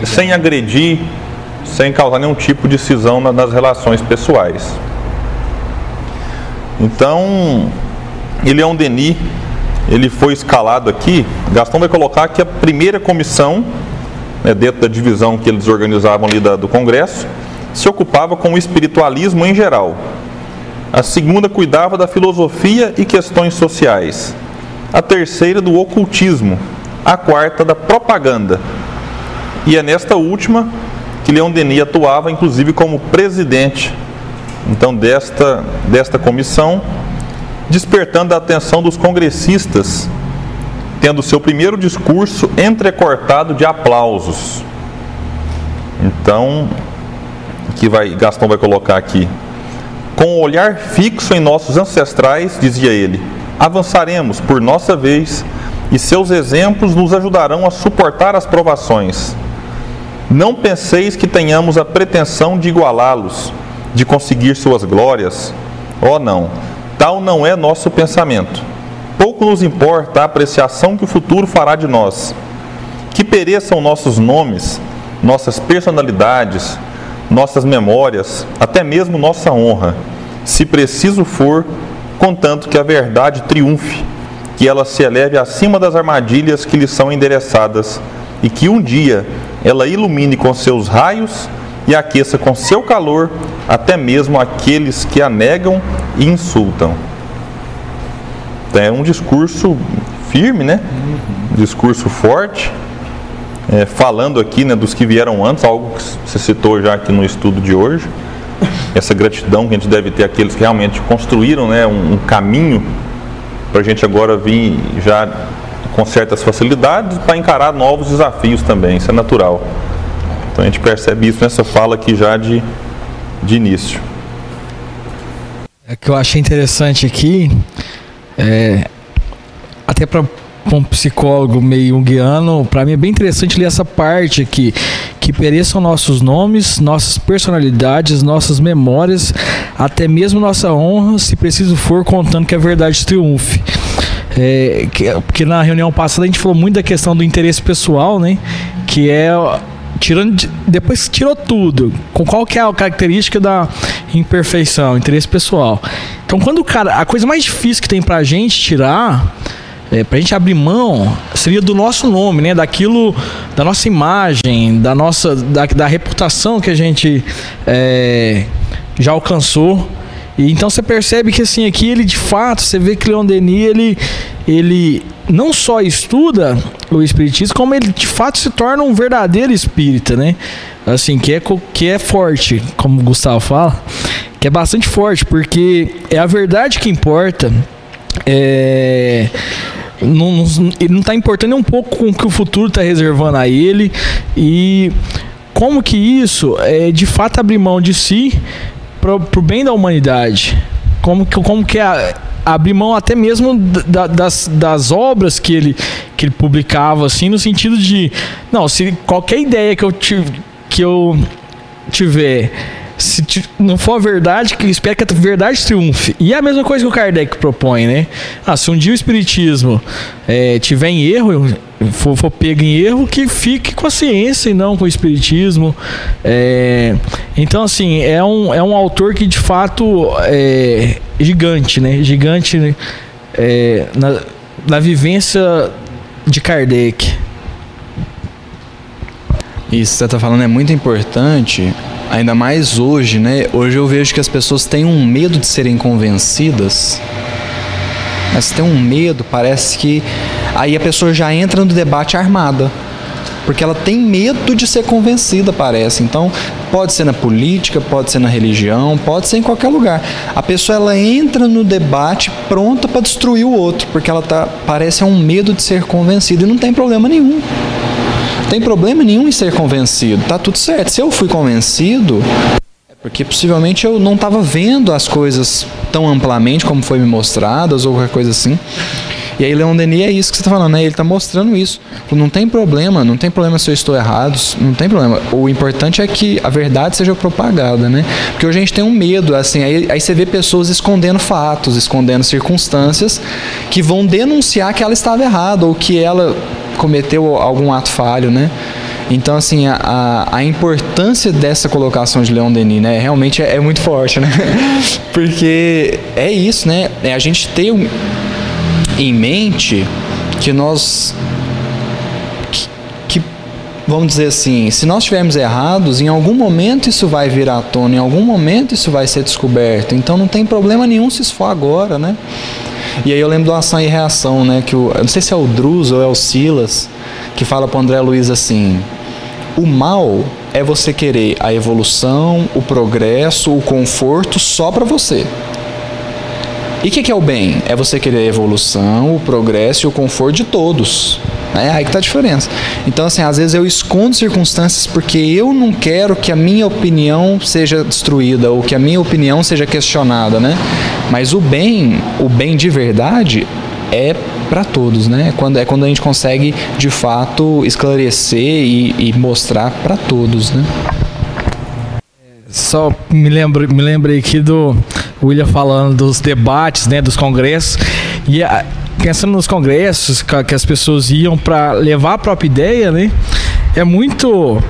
Speaker 1: sem agredir, sem causar nenhum tipo de cisão nas relações pessoais. Então, Leão Denis, ele foi escalado aqui, Gastão vai colocar que a primeira comissão, né, dentro da divisão que eles organizavam ali da, do Congresso, se ocupava com o espiritualismo em geral. A segunda cuidava da filosofia e questões sociais. A terceira do ocultismo. A quarta da propaganda. E é nesta última que Leon Denis atuava, inclusive, como presidente então desta, desta comissão, despertando a atenção dos congressistas, tendo seu primeiro discurso entrecortado de aplausos. Então, que vai Gastão vai colocar aqui. Com o olhar fixo em nossos ancestrais, dizia ele, avançaremos por nossa vez e seus exemplos nos ajudarão a suportar as provações. Não penseis que tenhamos a pretensão de igualá-los, de conseguir suas glórias. Oh, não, tal não é nosso pensamento. Pouco nos importa a apreciação que o futuro fará de nós. Que pereçam nossos nomes, nossas personalidades, nossas memórias, até mesmo nossa honra, se preciso for, contanto que a verdade triunfe, que ela se eleve acima das armadilhas que lhe são endereçadas e que um dia ela ilumine com seus raios e aqueça com seu calor até mesmo aqueles que a negam e insultam. É um discurso firme, né? Discurso forte, é, falando aqui né, dos que vieram antes, algo que você citou já aqui no estudo de hoje. Essa gratidão que a gente deve ter àqueles que realmente construíram né, um, um caminho para a gente agora vir já com certas facilidades para encarar novos desafios também, isso é natural. Então a gente percebe isso nessa fala aqui já de, de início.
Speaker 5: É que eu achei interessante aqui, é, até para um psicólogo meio junguiano, para mim é bem interessante ler essa parte aqui, que pereçam nossos nomes, nossas personalidades, nossas memórias, até mesmo nossa honra, se preciso for, contando que a verdade triunfe. É, que, porque na reunião passada a gente falou muito da questão do interesse pessoal, né? Que é tirando depois tirou tudo, com qual que é a característica da imperfeição, interesse pessoal. Então, quando o cara, a coisa mais difícil que tem pra gente tirar, é, pra gente abrir mão, seria do nosso nome, né? Daquilo, da nossa imagem, da nossa, da, da reputação que a gente é, já alcançou. E então você percebe que assim aqui ele de fato, você vê que Leon Denis ele ele não só estuda o espiritismo, como ele de fato se torna um verdadeiro espírita, né? Assim, que é, que é forte, como o Gustavo fala, que é bastante forte, porque é a verdade que importa. É, não, não, ele não está importando um pouco com o que o futuro está reservando a ele e como que isso é de fato abrir mão de si para o bem da humanidade. Como que, como que é abrir mão até mesmo da, das, das obras que ele, que ele publicava, assim, no sentido de, não, se qualquer ideia que eu, que eu tiver se não for a verdade, que espera que a verdade triunfe. E é a mesma coisa que o Kardec propõe, né? Ah, se um dia o Espiritismo é, tiver em erro, for, for pego em erro, que fique com a ciência e não com o Espiritismo. É, então, assim, é um, é um autor que de fato é gigante, né? Gigante né? É, na, na vivência de Kardec.
Speaker 3: Isso que você está falando é muito importante, ainda mais hoje, né? Hoje eu vejo que as pessoas têm um medo de serem convencidas Mas tem um medo, parece que aí a pessoa já entra no debate armada. Porque ela tem medo de ser convencida, parece. Então, pode ser na política, pode ser na religião, pode ser em qualquer lugar. A pessoa ela entra no debate pronta para destruir o outro, porque ela tá parece é um medo de ser convencida e não tem problema nenhum. Tem problema nenhum em ser convencido. Tá tudo certo. Se eu fui convencido, é porque possivelmente eu não estava vendo as coisas tão amplamente como foi me mostradas ou qualquer coisa assim. E aí Leon Denis é isso que você está falando, né? Ele está mostrando isso. Não tem problema, não tem problema se eu estou errado, não tem problema. O importante é que a verdade seja propagada, né? Porque hoje a gente tem um medo, assim, aí, aí você vê pessoas escondendo fatos, escondendo circunstâncias que vão denunciar que ela estava errada ou que ela cometeu algum ato falho, né? Então, assim, a, a, importância dessa colocação de Leon Denis, né, realmente é, é muito forte, né? Porque é isso, né? É a gente ter um, em mente que nós que, vamos dizer assim, se nós estivermos errados, em algum momento isso vai vir à tona, em algum momento isso vai ser descoberto. Então não tem problema nenhum se isso for agora, né? E aí eu lembro do ação e reação, né, que o, eu não sei se é o Druz ou é o Silas que fala para André Luiz assim: "O mal é você querer a evolução, o progresso, o conforto só para você. E o que, que, é o bem? É você querer a evolução, o progresso e o conforto de todos. É aí que está a diferença. Então, assim, às vezes eu escondo circunstâncias porque eu não quero que a minha opinião seja destruída ou que a minha opinião seja questionada, né? Mas o bem, o bem de verdade, é para todos, né? Quando é quando a gente consegue de fato esclarecer e, e mostrar para todos, né?
Speaker 5: Só me lembro, me lembrei aqui do William falando dos debates, né, dos congressos. E a, pensando nos congressos que as pessoas iam para levar a própria ideia, né? É muito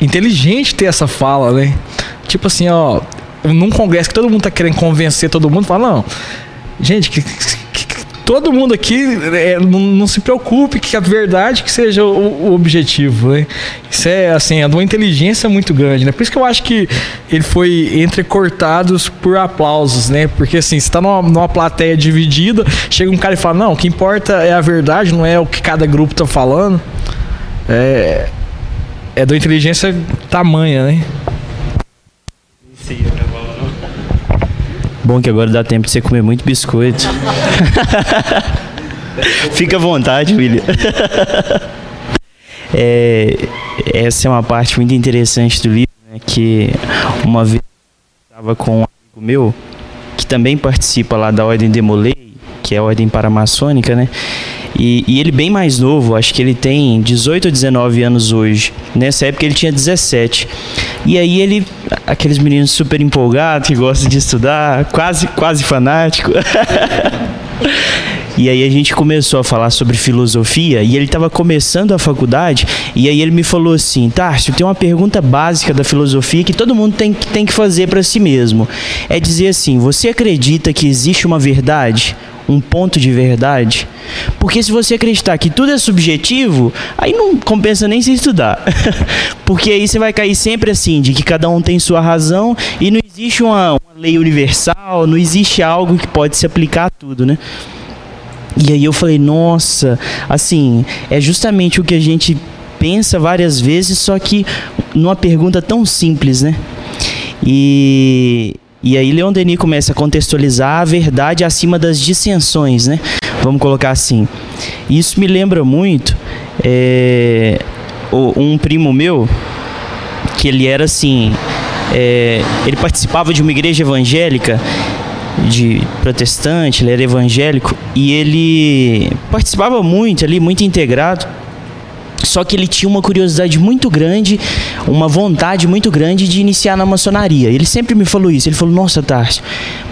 Speaker 5: inteligente ter essa fala, né? Tipo assim, ó, num congresso que todo mundo tá querendo convencer todo mundo, fala, não, gente, que, todo mundo aqui é, não, não, se preocupe que a verdade que seja o, o, objetivo, né? Isso é assim, é de uma inteligência muito grande, né? Por isso que eu acho que ele foi entrecortados por aplausos, né? Porque assim, você tá numa, numa plateia dividida, chega um cara e fala, não, o que importa é a verdade, não é o que cada grupo tá falando. É, é da inteligência tamanha, né?
Speaker 6: Bom que agora dá tempo de você comer muito biscoito. Fica à vontade, William. é, essa é uma parte muito interessante do livro, né, que uma vez eu estava com um amigo meu, que também participa lá da Ordem Demolei, que é a ordem paramaçônica, né? E, e, ele bem mais novo, acho que ele tem 18 ou 19 anos hoje. Nessa época ele tinha 17. E aí ele, aqueles meninos super empolgados, que gostam de estudar, quase, quase fanático. E aí a gente começou a falar sobre filosofia e ele estava começando a faculdade e aí ele me falou assim, Tárcio, tem uma pergunta básica da filosofia que todo mundo tem, tem que fazer para si mesmo. É dizer assim, você acredita que existe uma verdade? Um ponto de verdade. Porque se você acreditar que tudo é subjetivo, aí não compensa nem se estudar. Porque aí você vai cair sempre assim, de que cada um tem sua razão e não existe uma, uma lei universal, não existe algo que pode se aplicar a tudo, né? E aí eu falei, nossa, assim, é justamente o que a gente pensa várias vezes, só que numa pergunta tão simples, né? E, e aí Leon Denis começa a contextualizar a verdade acima das dissensões, né? Vamos colocar assim. Isso me lembra muito é, um primo meu que ele era assim, é, ele participava de uma igreja evangélica de protestante, ele era evangélico e ele participava muito ali, muito integrado. Só que ele tinha uma curiosidade muito grande, uma vontade muito grande de iniciar na maçonaria. Ele sempre me falou isso. Ele falou: Nossa, Tarso,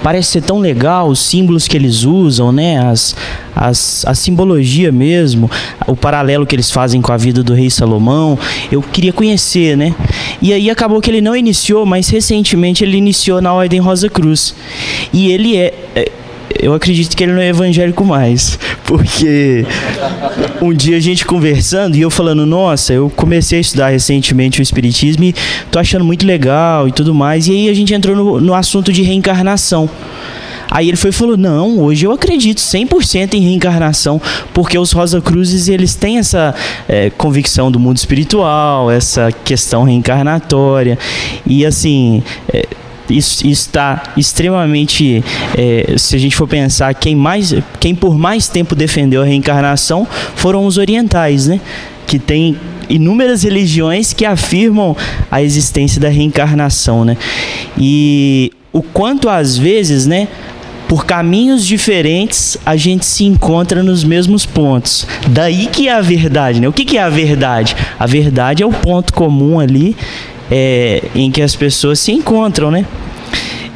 Speaker 6: parece ser tão legal os símbolos que eles usam, né? As, as, a simbologia mesmo, o paralelo que eles fazem com a vida do rei Salomão. Eu queria conhecer, né? E aí acabou que ele não iniciou, mas recentemente ele iniciou na Ordem Rosa Cruz. E ele é, é eu acredito que ele não é evangélico mais. Porque um dia a gente conversando e eu falando, nossa, eu comecei a estudar recentemente o Espiritismo e tô achando muito legal e tudo mais. E aí a gente entrou no, no assunto de reencarnação. Aí ele foi e falou: Não, hoje eu acredito 100% em reencarnação, porque os Rosa Cruzes eles têm essa é, convicção do mundo espiritual, essa questão reencarnatória. E assim. É, isso está extremamente é, se a gente for pensar quem mais quem por mais tempo defendeu a reencarnação foram os orientais né que tem inúmeras religiões que afirmam a existência da reencarnação né e o quanto às vezes né por caminhos diferentes a gente se encontra nos mesmos pontos. Daí que é a verdade, né? O que, que é a verdade? A verdade é o ponto comum ali é, em que as pessoas se encontram, né?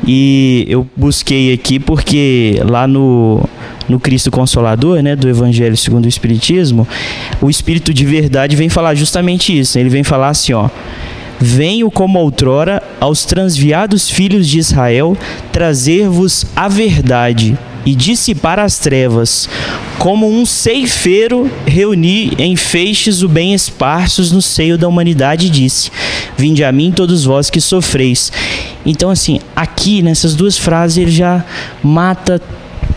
Speaker 6: E eu busquei aqui porque lá no, no Cristo Consolador, né, do Evangelho segundo o Espiritismo, o Espírito de verdade vem falar justamente isso. Ele vem falar assim, ó. Venho como outrora aos transviados filhos de Israel trazer-vos a verdade e dissipar as trevas. Como um ceifeiro reuni em feixes o bem esparsos no seio da humanidade disse: Vinde a mim todos vós que sofreis. Então assim, aqui nessas duas frases ele já mata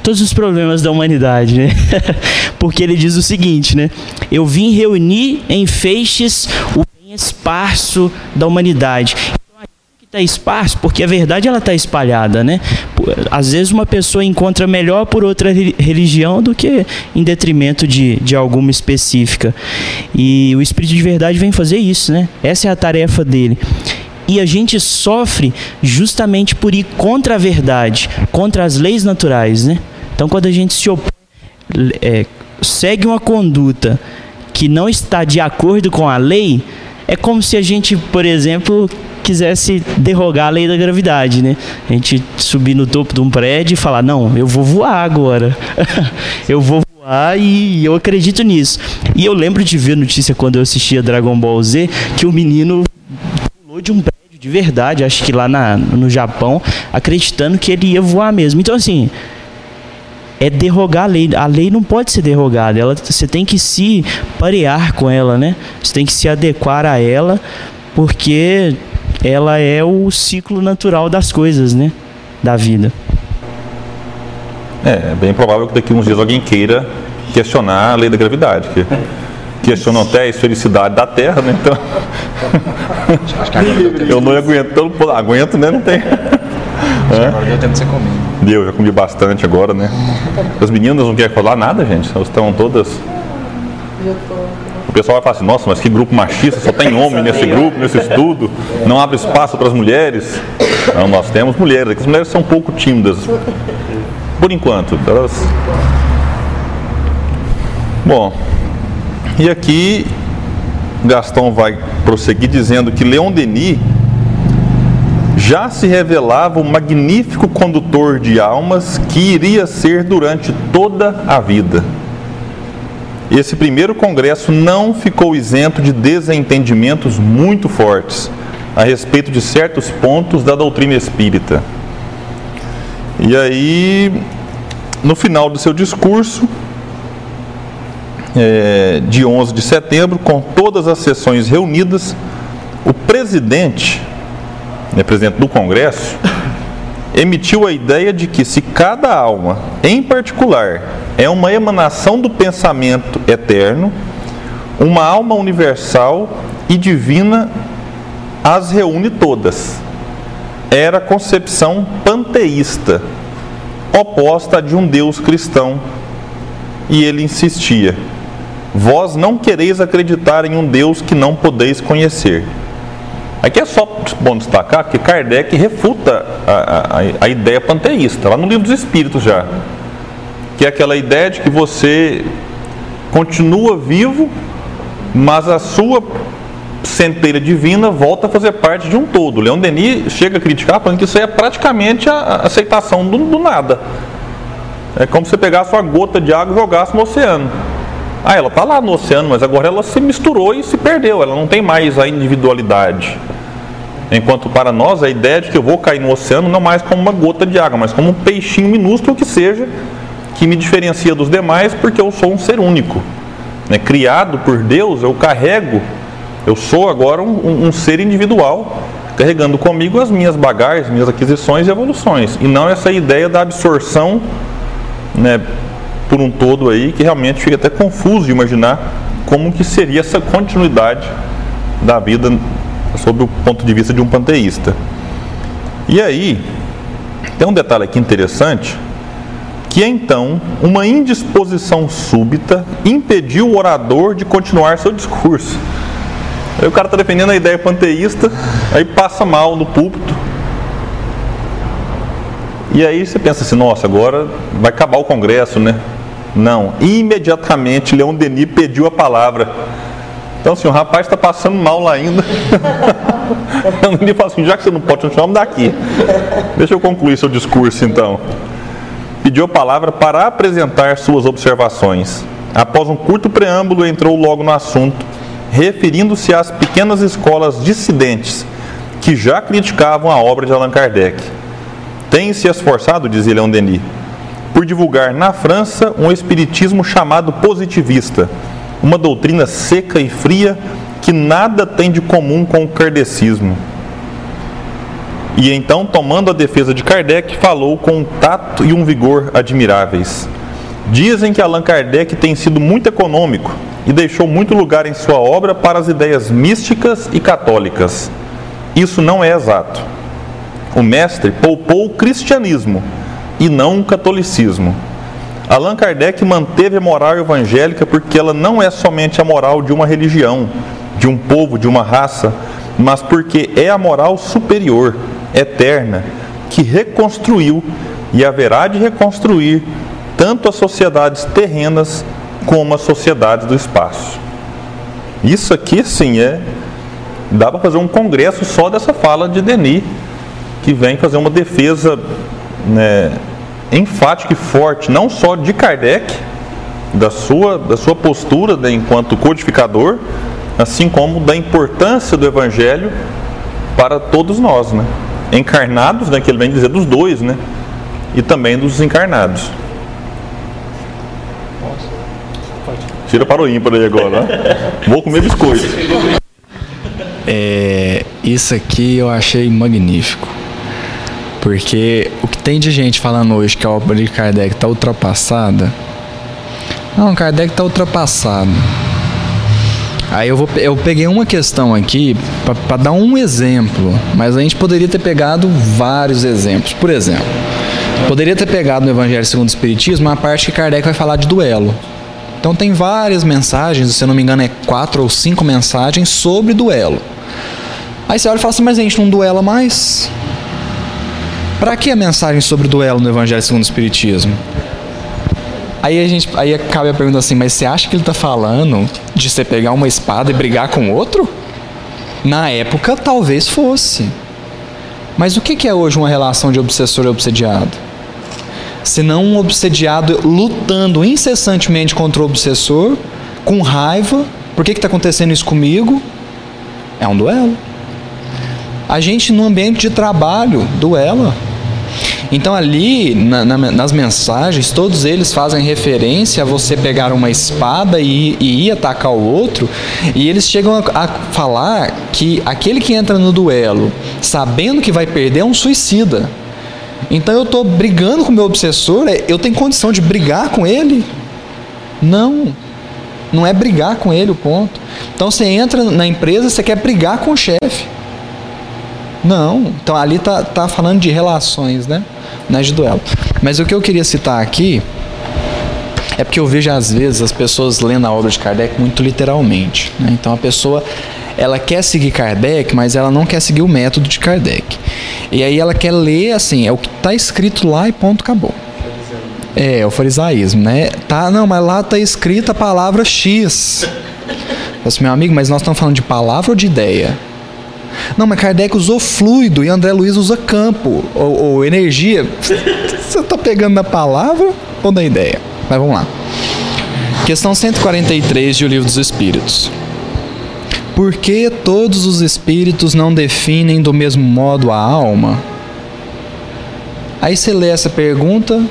Speaker 6: todos os problemas da humanidade, né? Porque ele diz o seguinte, né? Eu vim reunir em feixes o esparso da humanidade está esparso porque a verdade ela está espalhada, né? Às vezes uma pessoa encontra melhor por outra religião do que em detrimento de, de alguma específica. E o Espírito de verdade vem fazer isso, né? Essa é a tarefa dele. E a gente sofre justamente por ir contra a verdade, contra as leis naturais, né? Então quando a gente se opõe, é, segue uma conduta que não está de acordo com a lei, é como se a gente, por exemplo, quisesse derrogar a lei da gravidade, né? A gente subir no topo de um prédio e falar: "Não, eu vou voar agora. eu vou voar e eu acredito nisso". E eu lembro de ver notícia quando eu assistia Dragon Ball Z que o menino pulou de um prédio de verdade, acho que lá na, no Japão, acreditando que ele ia voar mesmo. Então assim, é derrogar a lei. A lei não pode ser derrogada. Ela, você tem que se parear com ela, né? Você tem que se adequar a ela, porque ela é o ciclo natural das coisas, né? Da vida.
Speaker 1: É, é bem provável que daqui a uns dias alguém queira questionar a lei da gravidade, que questionam até a esfericidade da Terra, né? Então, eu não aguento, eu aguento, né? Não tem.
Speaker 2: Agora deu tempo de você comer.
Speaker 1: Deu, já comi bastante agora, né? As meninas não querem falar nada, gente. Elas estão todas. O pessoal vai falar assim, nossa, mas que grupo machista, só tem homem nesse grupo, nesse estudo, não abre espaço para as mulheres. Nós temos mulheres, as mulheres são um pouco tímidas. Por enquanto. Elas... Bom, e aqui Gastão vai prosseguir dizendo que Leon Denis já se revelava o magnífico condutor de almas que iria ser durante toda a vida. Esse primeiro congresso não ficou isento de desentendimentos muito fortes a respeito de certos pontos da doutrina espírita. E aí, no final do seu discurso, é, de 11 de setembro, com todas as sessões reunidas, o presidente né, presidente do Congresso, emitiu a ideia de que se cada alma, em particular, é uma emanação do pensamento eterno, uma alma universal e divina as reúne todas. Era concepção panteísta, oposta de um Deus cristão. E ele insistia: Vós não quereis acreditar em um Deus que não podeis conhecer. Aqui é só bom destacar que Kardec refuta a, a, a, ideia panteísta, lá no livro dos Espíritos já. Que é aquela ideia de que você continua vivo, mas a sua centelha divina volta a fazer parte de um todo. Leon Denis chega a criticar falando que isso aí é praticamente a aceitação do, do nada. É como se você pegasse uma gota de água e jogasse no oceano. Ah, ela está lá no oceano, mas agora ela se misturou e se perdeu. Ela não tem mais a individualidade. Enquanto para nós a ideia de que eu vou cair no oceano não mais como uma gota de água, mas como um peixinho minúsculo que seja, que me diferencia dos demais porque eu sou um ser único. Né? Criado por Deus, eu carrego, eu sou agora um, um, ser individual carregando comigo as minhas bagagens, minhas aquisições e evoluções, e não essa ideia da absorção, né, por um todo aí, que realmente fica até confuso de imaginar como que seria essa continuidade da vida sob o ponto de vista de um panteísta. E aí, tem um detalhe aqui interessante, que é então uma indisposição súbita impediu o orador de continuar seu discurso. Aí o cara está defendendo a ideia panteísta, aí passa mal no púlpito. E aí você pensa assim, nossa, agora vai acabar o congresso, né? Não, imediatamente Leão Denis pediu a palavra. Então, assim, o rapaz está passando mal lá ainda. Leão Denis fala assim: já que você não pode continuar, dá aqui. Deixa eu concluir seu discurso então. Pediu a palavra para apresentar suas observações. Após um curto preâmbulo, entrou logo no assunto, referindo-se às pequenas escolas dissidentes que já criticavam a obra de Allan Kardec. Tem se esforçado, dizia Leon Denis, por divulgar na França um espiritismo chamado positivista, uma doutrina seca e fria que nada tem de comum com o kardecismo. E então, tomando a defesa de Kardec, falou com um tato e um vigor admiráveis. Dizem que Allan Kardec tem sido muito econômico e deixou muito lugar em sua obra para as ideias místicas e católicas. Isso não é exato. O mestre poupou o cristianismo e não o catolicismo. Allan Kardec manteve a moral evangélica porque ela não é somente a moral de uma religião, de um povo, de uma raça, mas porque é a moral superior, eterna, que reconstruiu e haverá de reconstruir tanto as sociedades terrenas como as sociedades do espaço. Isso aqui, sim, é. Dá para fazer um congresso só dessa fala de Denis, que vem fazer uma defesa né, enfática e forte, não só de Kardec, da sua, da sua postura né, enquanto codificador, assim como da importância do Evangelho para todos nós, né? encarnados, né, que ele vem dizer dos dois, né? e também dos encarnados. Tira para o ímpar aí agora. Né? Vou comer biscoito.
Speaker 3: É, isso aqui eu achei magnífico. Porque o que tem de gente falando hoje que a obra de Kardec está ultrapassada. Não, Kardec está ultrapassado. Aí eu, vou, eu peguei uma questão aqui para dar um exemplo, mas a gente poderia ter pegado vários exemplos. Por exemplo, poderia ter pegado no Evangelho segundo o Espiritismo a parte que Kardec vai falar de duelo. Então tem várias mensagens, se eu não me engano é quatro ou cinco mensagens sobre duelo. Aí você olha e fala assim, mas a gente não duela mais? Para que a mensagem sobre duelo no Evangelho segundo o Espiritismo? Aí a gente, aí cabe a pergunta assim, mas você acha que ele está falando de você pegar uma espada e brigar com outro? Na época talvez fosse. Mas o que é hoje uma relação de obsessor e obsediado? Senão um obsediado lutando incessantemente contra o obsessor, com raiva. Por que está acontecendo isso comigo? É um duelo. A gente no ambiente de trabalho duela. Então ali na, na, nas mensagens todos eles fazem referência a você pegar uma espada e, e ir atacar o outro e eles chegam a, a falar que aquele que entra no duelo sabendo que vai perder é um suicida. Então eu estou brigando com o meu obsessor, é, eu tenho condição de brigar com ele? Não. Não é brigar com ele o ponto. Então você entra na empresa, você quer brigar com o chefe. Não. Então ali tá, tá falando de relações, né? Não é de duelo. Mas o que eu queria citar aqui é porque eu vejo às vezes as pessoas lendo a obra de Kardec muito literalmente. Né? Então a pessoa ela quer seguir Kardec, mas ela não quer seguir o método de Kardec. E aí ela quer ler assim, é o que está escrito lá e ponto, acabou. É, o farisaísmo, né? Tá, não, mas lá está escrita a palavra X. Assim, meu amigo, mas nós estamos falando de palavra ou de ideia? Não, mas Kardec usou fluido e André Luiz usa campo ou, ou energia. Você está pegando na palavra ou na ideia? Mas vamos lá. Questão 143 de O Livro dos Espíritos. Por que todos os espíritos não definem do mesmo modo a alma? Aí você lê essa pergunta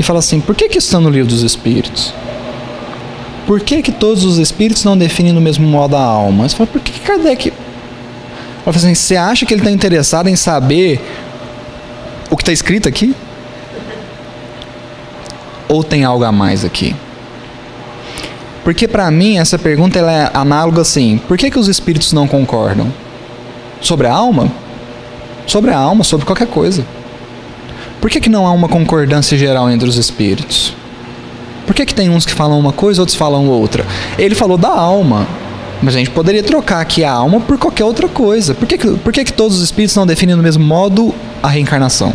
Speaker 3: e fala assim: por que, que está no livro dos espíritos? Por que, que todos os espíritos não definem do mesmo modo a alma? Você fala, por que, que Kardec falou assim: você acha que ele está interessado em saber o que está escrito aqui? Ou tem algo a mais aqui? Porque para mim essa pergunta ela é análoga assim: por que, que os espíritos não concordam? Sobre a alma? Sobre a alma, sobre qualquer coisa. Por que, que não há uma concordância geral entre os espíritos? Por que, que tem uns que falam uma coisa, outros falam outra? Ele falou da alma. Mas a gente poderia trocar aqui a alma por qualquer outra coisa. Por que, que, por que, que todos os espíritos não definem do mesmo modo a reencarnação?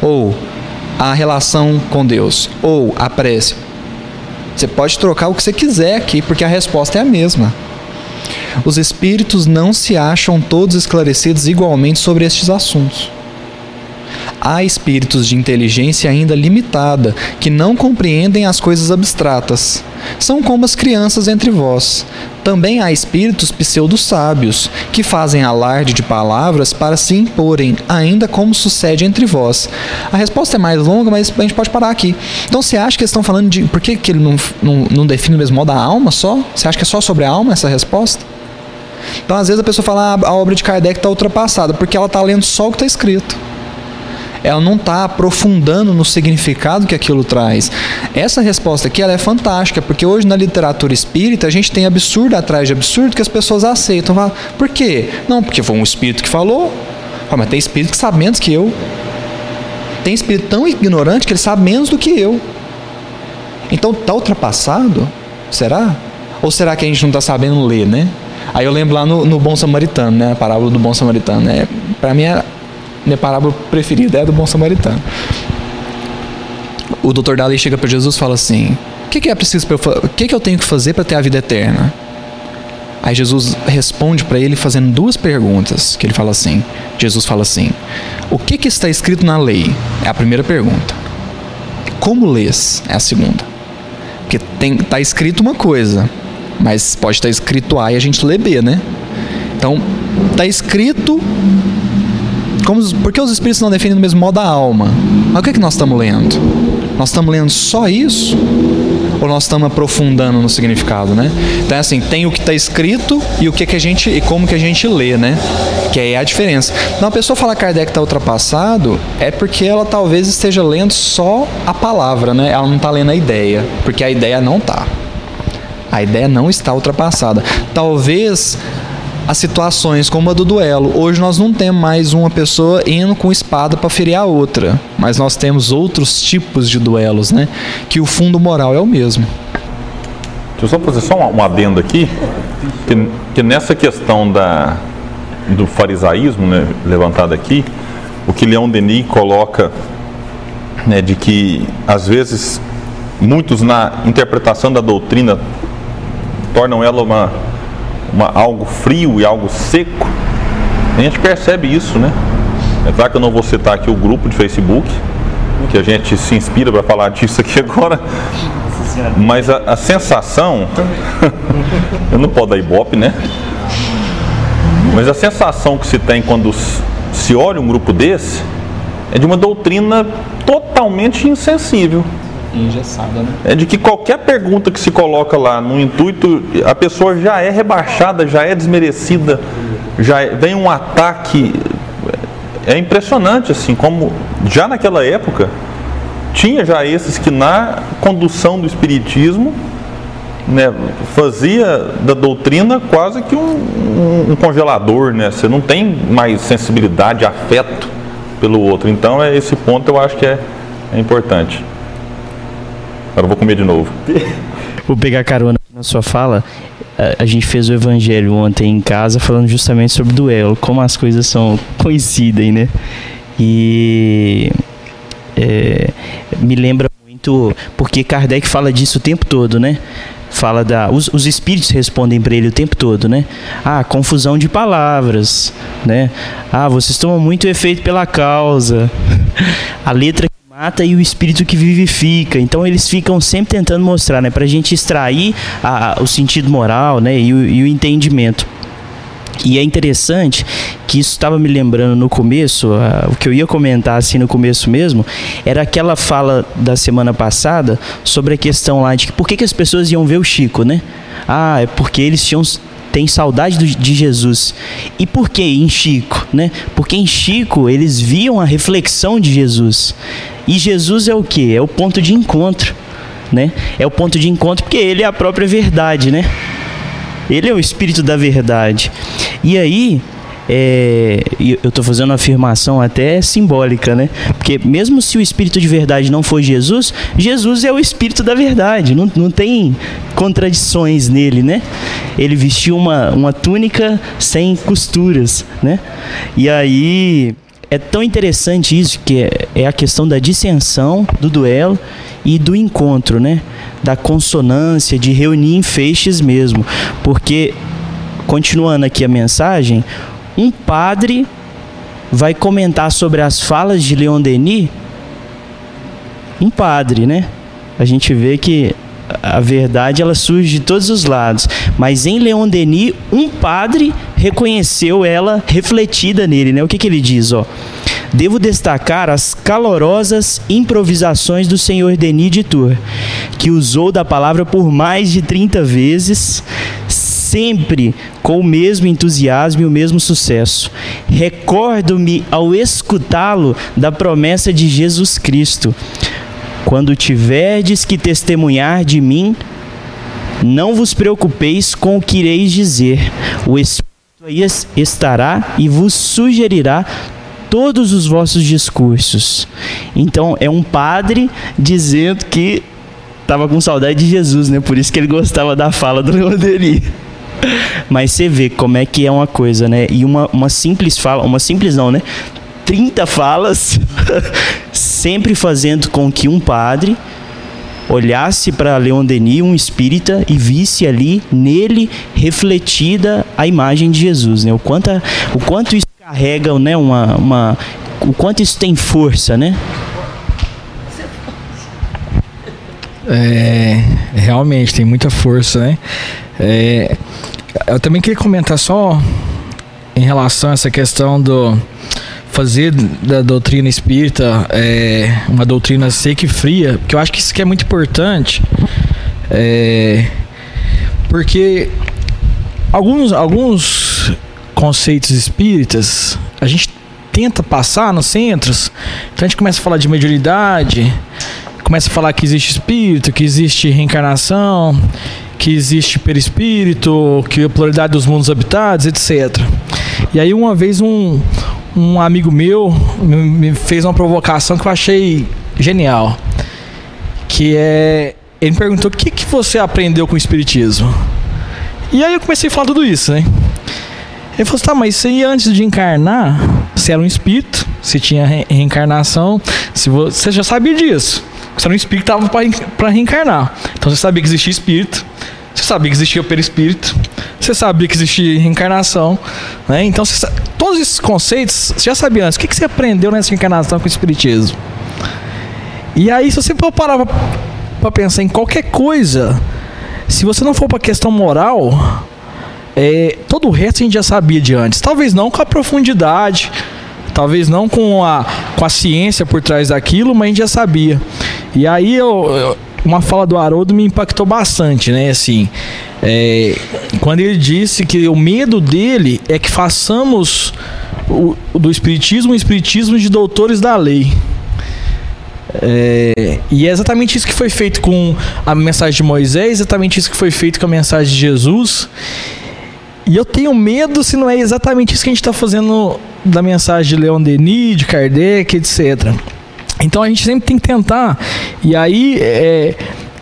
Speaker 3: Ou a relação com Deus? Ou a prece? Você pode trocar o que você quiser aqui, porque a resposta é a mesma. Os espíritos não se acham todos esclarecidos igualmente sobre estes assuntos. Há espíritos de inteligência ainda limitada que não compreendem as coisas abstratas. São como as crianças entre vós. Também há espíritos pseudo-sábios que fazem alarde de palavras para se imporem, ainda como sucede entre vós. A resposta é mais longa, mas a gente pode parar aqui. Então você acha que eles estão falando de. Por que, que ele não, não, não define o mesmo modo a alma só? Você acha que é só sobre a alma essa resposta? Então, às vezes, a pessoa fala ah, a obra de Kardec está ultrapassada, porque ela está lendo só o que está escrito ela não está aprofundando no significado que aquilo traz. Essa resposta aqui ela é fantástica, porque hoje na literatura espírita a gente tem absurdo atrás de absurdo que as pessoas aceitam. Por quê? Não, porque foi um espírito que falou. Mas tem espírito que sabe menos que eu. Tem espírito tão ignorante que ele sabe menos do que eu. Então está ultrapassado? Será? Ou será que a gente não está sabendo ler, né? Aí eu lembro lá no, no Bom Samaritano, né? A parábola do Bom Samaritano. Né? Para mim é minha parábola preferida é a do bom samaritano. O doutor Dali chega para Jesus e fala assim: O que, que, é preciso eu O que, que eu tenho que fazer para ter a vida eterna? Aí Jesus responde para ele fazendo duas perguntas. Que ele fala assim: Jesus fala assim: O que, que está escrito na lei? É a primeira pergunta. Como lês? É a segunda. Porque está escrito uma coisa, mas pode estar escrito A e a gente lê B, né? Então, está escrito como, por que os espíritos não definem do mesmo modo a alma? Mas o que, é que nós estamos lendo? Nós estamos lendo só isso? Ou nós estamos aprofundando no significado, né? Então é assim, tem o que está escrito e o que, que a gente e como que a gente lê, né? Que aí é a diferença. Então a pessoa fala que Kardec está ultrapassado é porque ela talvez esteja lendo só a palavra, né? Ela não está lendo a ideia, porque a ideia não está. A ideia não está ultrapassada. Talvez as situações como a do duelo. Hoje nós não temos mais uma pessoa indo com espada para ferir a outra, mas nós temos outros tipos de duelos, né? Que o fundo moral é o mesmo.
Speaker 1: Deixa eu só fazer só um adendo aqui, que, que nessa questão da, do farisaísmo né, levantado aqui, o que Leão Denis coloca né, de que às vezes muitos na interpretação da doutrina tornam ela uma uma, algo frio e algo seco, a gente percebe isso, né? É claro que eu não vou citar aqui o grupo de Facebook, que a gente se inspira para falar disso aqui agora, mas a, a sensação, eu não posso dar ibope, né? Mas a sensação que se tem quando se olha um grupo desse é de uma doutrina totalmente insensível
Speaker 2: engessada, né?
Speaker 1: É de que qualquer pergunta que se coloca lá no intuito, a pessoa já é rebaixada, já é desmerecida, já é, vem um ataque. É impressionante assim, como já naquela época tinha já esses que na condução do espiritismo né, fazia da doutrina quase que um, um, um, congelador, né? Você não tem mais sensibilidade, afeto pelo outro. Então, é esse ponto eu acho que é, é importante. Agora vou comer de novo.
Speaker 6: vou pegar carona na sua fala. A, gente fez o evangelho ontem em casa falando justamente sobre duelo, como as coisas são conhecidas, né? E é, me lembra muito porque Kardec fala disso o tempo todo, né? Fala da os, os espíritos respondem para ele o tempo todo, né? Ah, confusão de palavras, né? Ah, vocês tomam muito efeito pela causa. A letra mata e o espírito que vivifica. Então eles ficam sempre tentando mostrar, né, para a gente extrair a, o sentido moral, né, e o, e o entendimento. E é interessante que isso estava me lembrando no começo, uh, o que eu ia comentar assim no começo mesmo, era aquela fala da semana passada sobre a questão lá de que por que, que as pessoas iam ver o Chico, né? Ah, é porque eles tinham tem saudade de Jesus. E por que em Chico, né? Porque em Chico eles viam a reflexão de Jesus. E Jesus é o que? É o ponto de encontro, né? É o ponto de encontro porque ele é a própria verdade, né? Ele é o espírito da verdade. E aí, é, eu estou fazendo uma afirmação até simbólica, né? Porque mesmo se o espírito de verdade não for Jesus, Jesus é o espírito da verdade. Não, não tem contradições nele, né? Ele vestiu uma, uma túnica sem costuras, né? E aí é tão interessante isso que é, é a questão da dissensão, do duelo e do encontro, né? Da consonância, de reunir em feixes mesmo. Porque, continuando aqui a mensagem, um padre vai comentar sobre as falas de Leon Denis. Um padre, né? A gente vê que a verdade ela surge de todos os lados, mas em Leon Denis um padre reconheceu ela refletida nele, né? O que, que ele diz, ó? Devo destacar as calorosas improvisações do senhor Denis de Tours, que usou da palavra por mais de 30 vezes, sempre com o mesmo entusiasmo e o mesmo sucesso. Recordo-me ao escutá-lo da promessa de Jesus Cristo. Quando tiverdes que testemunhar de mim, não vos preocupeis com o que ireis dizer. O Espírito aí es- estará e vos sugerirá todos os vossos discursos. Então, é um padre dizendo que estava com saudade de Jesus, né? Por isso que ele gostava da fala do Leon. Mas você vê como é que é uma coisa, né? E uma, uma simples fala, uma simples não, né? 30 falas, sempre fazendo com que um padre olhasse para Leon Denis, um espírita, e visse ali nele refletida a imagem de Jesus, né? O quanto, o quanto isso carrega, né? Uma, uma, o quanto isso tem força, né?
Speaker 5: É, realmente, tem muita força, né? É, eu também queria comentar só em relação a essa questão do fazer da doutrina espírita é, uma doutrina seca e fria, porque eu acho que isso que é muito importante, é, porque alguns, alguns conceitos espíritas a gente tenta passar nos centros, então a gente começa a falar de mediunidade, começa a falar que existe espírito, que existe reencarnação, que existe perispírito, que a pluralidade dos mundos habitados, etc. E aí uma vez um, um amigo meu me, fez uma provocação que eu achei genial, que é ele me perguntou o que, que você aprendeu com o espiritismo. E aí eu comecei a falar tudo isso, né? Ele falou assim, tá, mas você antes de encarnar, você era um espírito, você tinha re- reencarnação, se vo- você já sabia disso. Você era um espírito que estava para reencarnar. Então você sabia que existia espírito, você sabia que existia perispírito, você sabia que existia reencarnação, né? Então você todos esses conceitos você já sabia antes. O que, que você aprendeu nessa reencarnação com o espiritismo? E aí, se você for parar para pensar em qualquer coisa, se você não for para questão moral, é, todo o resto a gente já sabia de antes. Talvez não com a profundidade, talvez não com a, com a ciência por trás daquilo, mas a gente já sabia. E aí eu, eu- uma fala do Haroldo me impactou bastante, né? Assim, é, quando ele disse que o medo dele é que façamos o, do espiritismo o espiritismo de doutores da lei. É, e é exatamente isso que foi feito com a mensagem de Moisés, exatamente isso que foi feito com a mensagem de Jesus. E eu tenho medo se não é exatamente isso que a gente está fazendo da mensagem de Leon Denis, de Kardec, etc. Então a gente sempre tem que tentar. E aí é,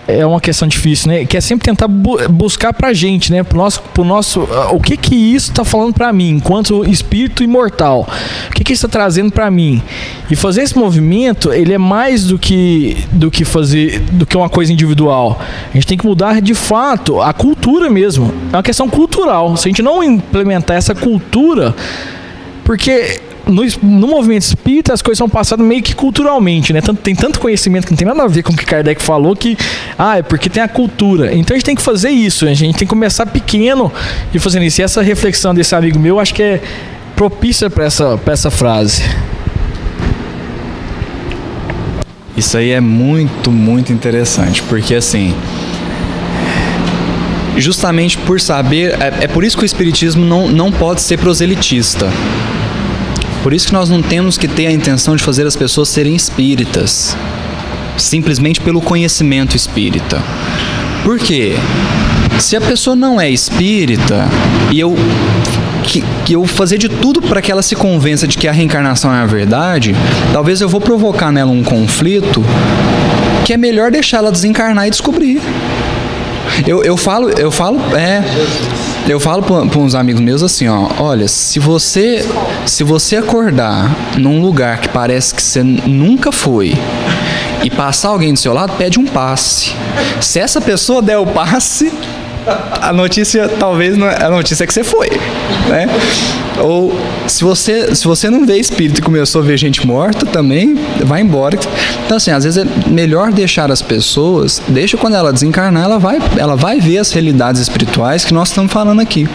Speaker 5: é uma questão difícil, né? Que é sempre tentar bu buscar pra gente, né? Pro nosso, pro nosso, ah, o que que isso está falando pra mim, enquanto espírito imortal? O que que isso está trazendo pra mim? E fazer esse movimento, ele é mais do que do que fazer, do que uma coisa individual. A gente tem que mudar de fato a cultura mesmo. É uma questão cultural. Se a gente não implementar essa cultura, porque no, no movimento espírita as coisas são passadas meio que culturalmente, né? Tanto, tem tanto conhecimento que não tem nada a ver com o que Kardec falou que, ah, é porque tem a cultura. Então a gente tem que fazer isso, a gente tem que começar pequeno e fazendo isso. E essa reflexão desse amigo meu, acho que é propícia para essa, essa frase.
Speaker 3: Isso aí é muito, muito interessante, porque assim, justamente por saber. É, é por isso que o Espiritismo não, não pode ser proselitista. Por isso que nós não temos que ter a intenção de fazer as pessoas serem espíritas, simplesmente pelo conhecimento espírita. Por quê? Se a pessoa não é espírita e eu que, que eu fazer de tudo para que ela se convença de que a reencarnação é a verdade, talvez eu vou provocar nela um conflito que é melhor deixar ela desencarnar e descobrir. Eu, eu falo, eu falo, é, eu falo para uns amigos meus assim, ó, olha, se você se você acordar num lugar que parece que você nunca foi e passar alguém do seu lado, pede um passe. Se essa pessoa der o passe, a notícia talvez não é a notícia é que você foi, né? Ou se você se você não vê espírito e começou a ver gente morta também, vai embora. Então assim, às vezes é melhor deixar as pessoas, deixa quando ela desencarnar, ela vai ela vai ver as realidades espirituais que nós estamos falando aqui.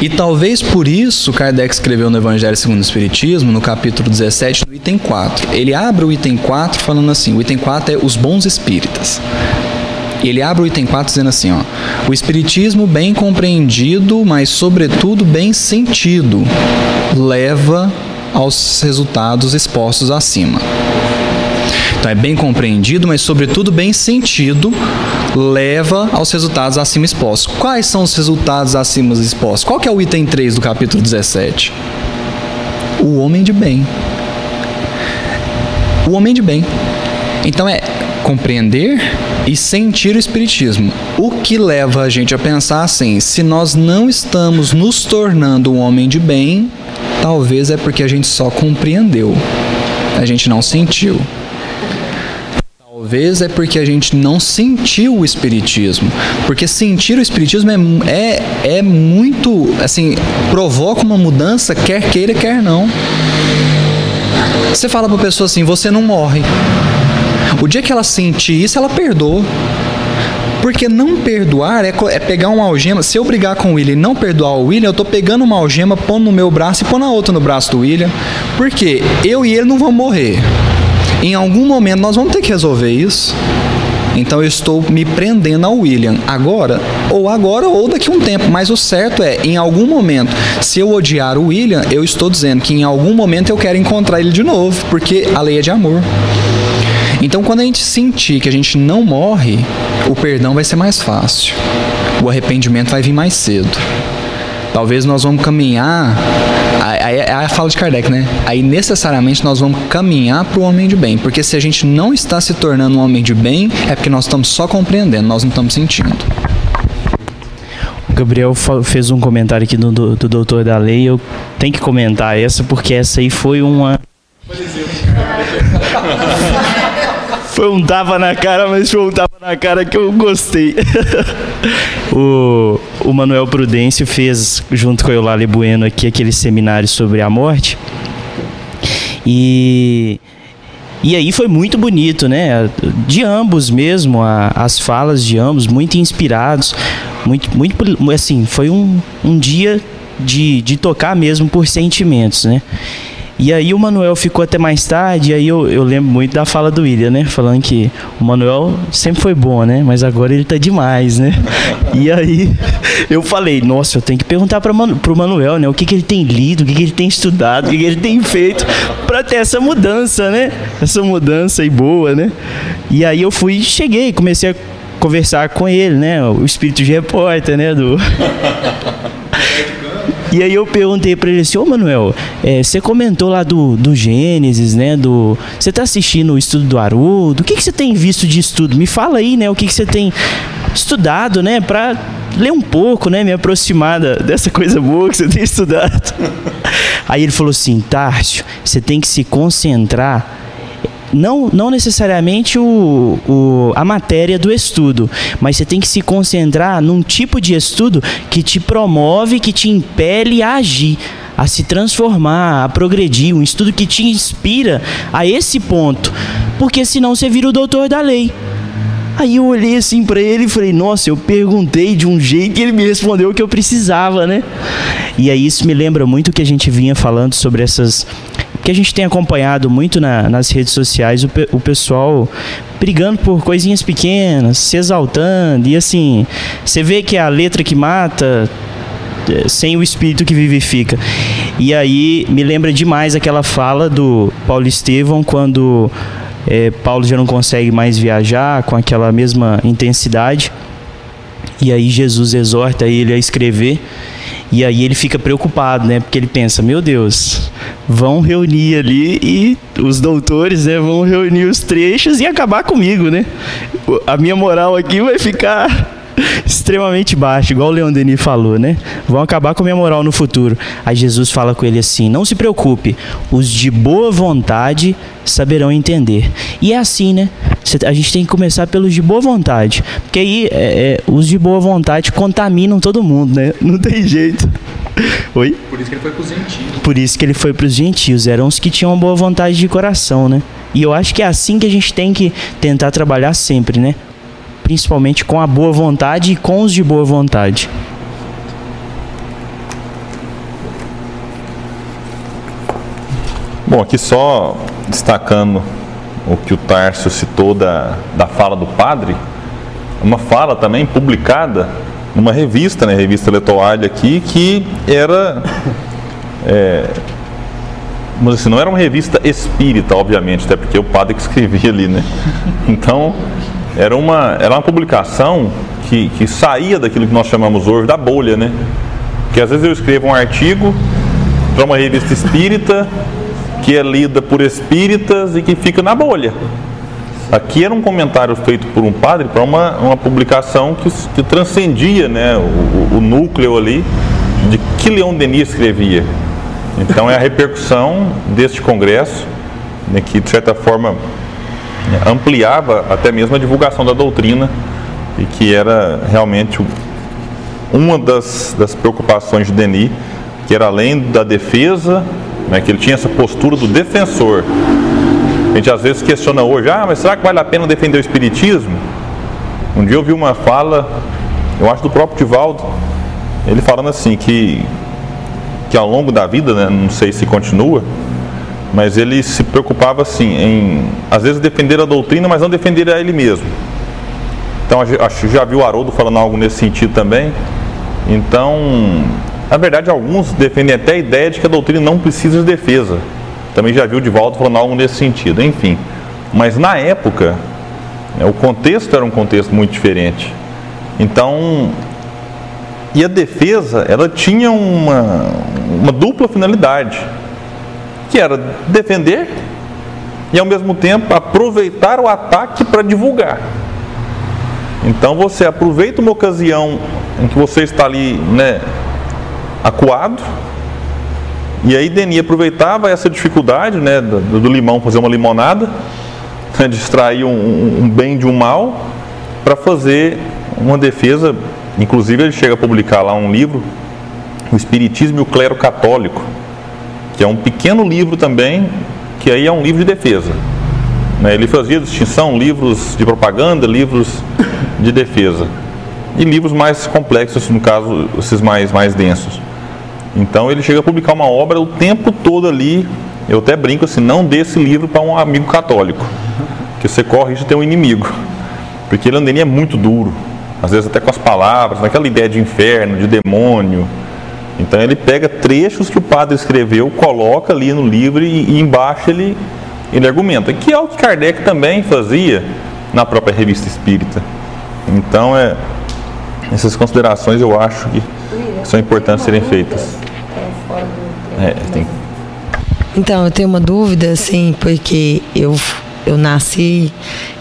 Speaker 3: E talvez por isso Kardec escreveu no Evangelho segundo o Espiritismo, no capítulo 17, no item 4. Ele abre o item 4 falando assim: o item 4 é os bons espíritas. Ele abre o item 4 dizendo assim, ó: O espiritismo bem compreendido, mas sobretudo bem sentido, leva aos resultados expostos acima. Então é bem compreendido, mas sobretudo bem sentido, leva aos resultados acima expostos. Quais são os resultados acima expostos? Qual que é o item 3 do capítulo 17? O homem de bem. O homem de bem. Então é compreender e sentir o Espiritismo. O que leva a gente a pensar assim: se nós não estamos nos tornando um homem de bem, talvez é porque a gente só compreendeu, a gente não sentiu. Talvez é porque a gente não sentiu o Espiritismo. Porque sentir o Espiritismo é, é, é muito. Assim, provoca uma mudança, quer queira, quer não. Você fala para a pessoa assim: você não morre. O dia que ela sentir isso, ela perdoa. Porque não perdoar é, é, pegar uma algema. Se eu brigar com o William e não perdoar o William, eu tô pegando uma algema, pondo no meu braço e pondo a outra no braço do William. Porque eu e ele não vamos morrer. Em algum momento nós vamos ter que resolver isso. Então eu estou me prendendo ao William agora, ou agora, ou daqui a um tempo. Mas o certo é, em algum momento, se eu odiar o William, eu estou dizendo que em algum momento eu quero encontrar ele de novo, porque a lei é de amor. Então, quando a gente sentir que a gente não morre, o perdão vai ser mais fácil. O arrependimento vai vir mais cedo. Talvez nós vamos caminhar. Aí é a fala de Kardec, né? Aí necessariamente nós vamos caminhar para o homem de bem. Porque se a gente não está se tornando um homem de bem, é porque nós estamos só compreendendo, nós não estamos sentindo.
Speaker 6: Gabriel fez um comentário aqui do, do, do doutor da lei. Eu tenho que comentar essa, porque essa aí foi uma. Foi um tapa na cara, mas foi um tapa na cara que eu gostei. o, o Manuel Prudêncio fez, junto com a Eulália Bueno, aqui aquele seminário sobre a morte. E. E aí foi muito bonito, né? De ambos mesmo, a, as falas de ambos, muito inspirados, muito, muito assim, foi um, um dia de, de tocar mesmo por sentimentos, né? E aí o Manuel ficou até mais tarde, e aí eu, eu lembro muito da fala do William, né? Falando que o Manuel sempre foi bom, né? Mas agora ele tá demais, né? E aí eu falei, nossa, eu tenho que perguntar para pro Manuel, né? O que, que ele tem lido, o que, que ele tem estudado, o que, que ele tem feito para ter essa mudança, né? Essa mudança aí boa, né? E aí eu fui, cheguei, comecei a conversar com ele, né? O espírito de repórter, né? Do... E aí eu perguntei para ele assim, ô Manuel, é, você comentou lá do, do Gênesis, né? Do, você tá assistindo o estudo do Haroldo? O que, que você tem visto de estudo? Me fala aí, né? O que, que você tem estudado, né? Para ler um pouco, né? Me aproximar dessa coisa boa que você tem estudado. Aí ele falou assim, Tárcio, você tem que se concentrar não, não necessariamente o, o, a matéria do estudo, mas você tem que se concentrar num tipo de estudo que te promove, que te impele a agir, a se transformar, a progredir, um estudo que te inspira a esse ponto, porque senão você vira o doutor da lei. Aí eu olhei assim para ele e falei: Nossa, eu perguntei de um jeito e ele me respondeu o que eu precisava, né? E aí isso me lembra muito o que a gente vinha falando sobre essas que a gente tem acompanhado muito na- nas redes sociais o, o pessoal brigando por coisinhas pequenas, se exaltando, e assim, você vê que é a letra que mata eh, sem o espírito que vivifica. E aí me lembra demais aquela fala do Paulo Estevão quando eh, Paulo já não consegue mais viajar com aquela mesma intensidade. E aí Jesus exorta ele a escrever. E aí ele fica preocupado, né? Porque ele pensa, meu Deus, vão reunir ali e os doutores, né, vão reunir os trechos e acabar comigo, né? A minha moral aqui vai ficar extremamente baixa, igual o Leon Denis falou, né? Vão acabar com a minha moral no futuro. Aí Jesus fala com ele assim: "Não se preocupe, os de boa vontade saberão entender". E é assim, né? A gente tem que começar pelos de boa vontade, porque aí é, é, os de boa vontade contaminam todo mundo, né? Não tem jeito. Oi?
Speaker 3: Por isso que ele foi pros gentios.
Speaker 6: Por isso que ele foi para os gentios, eram os que tinham boa vontade de coração, né? E eu acho que é assim que a gente tem que tentar trabalhar sempre, né? Principalmente com a boa vontade e com os de boa vontade.
Speaker 1: Bom, aqui só destacando o que o Tárcio citou da, da fala do padre, uma fala também publicada numa revista, né, revista Letoalha aqui, que era, é, dizer assim, não era uma revista espírita, obviamente, até porque o padre que escrevia ali, né? Então, era uma, era uma publicação que, que saía daquilo que nós chamamos hoje da bolha, né? Porque às vezes eu escrevo um artigo para uma revista espírita que é lida por espíritas e que fica na bolha. Aqui era um comentário feito por um padre para uma, uma publicação que, que transcendia né, o, o- núcleo ali de que Leon Denis escrevia. Então é a repercussão deste congresso, né, que de certa forma ampliava até mesmo a divulgação da doutrina e que era realmente uma das, das preocupações de Denis, que era além da defesa, né, que ele tinha essa postura do defensor. A gente às vezes questiona hoje, ah, mas será que vale a pena defender o Espiritismo? Um dia eu vi uma fala, eu acho do próprio Divaldo, ele falando assim, que, que ao longo da vida, né, não sei se continua, mas ele se preocupava assim, em às vezes defender a doutrina, mas não defender a ele mesmo. Então, acho já viu Haroldo falando algo nesse sentido também. Então, na verdade, alguns defendem até a ideia de que a doutrina não precisa de defesa. Também já viu o Divaldo falando algo nesse sentido, enfim. Mas na época, né, o contexto era um contexto muito diferente. Então, e a defesa, ela tinha uma, uma dupla finalidade, que era defender e ao mesmo tempo aproveitar o ataque para divulgar. Então você aproveita uma ocasião em que você está ali, né, acuado, e aí Denis aproveitava essa dificuldade, né, do, do limão fazer uma limonada, né, um, um- um bem de um mal, para fazer uma defesa. Inclusive ele chega a publicar lá um livro, O Espiritismo e o Clero Católico, que é um pequeno livro também, que aí é um livro de defesa. né? Ele fazia distinção, livros de propaganda, livros de defesa. E livros mais complexos, no caso, esses mais, mais densos. Então ele chega a publicar uma obra o tempo todo ali. Eu até brinco assim, não dê esse livro para um amigo católico, que você corre de ter um inimigo. Porque Landeni é muito duro, às vezes até com as palavras, naquela ideia de inferno, de demônio. Então ele pega trechos que o padre escreveu, coloca ali no livro e, e embaixo ele, ele argumenta. Que é o que Kardec também fazia na própria revista espírita. Então é, essas considerações eu acho que são importantes serem feitas. É, tem,
Speaker 7: Então, eu tenho uma dúvida, assim, porque eu, eu nasci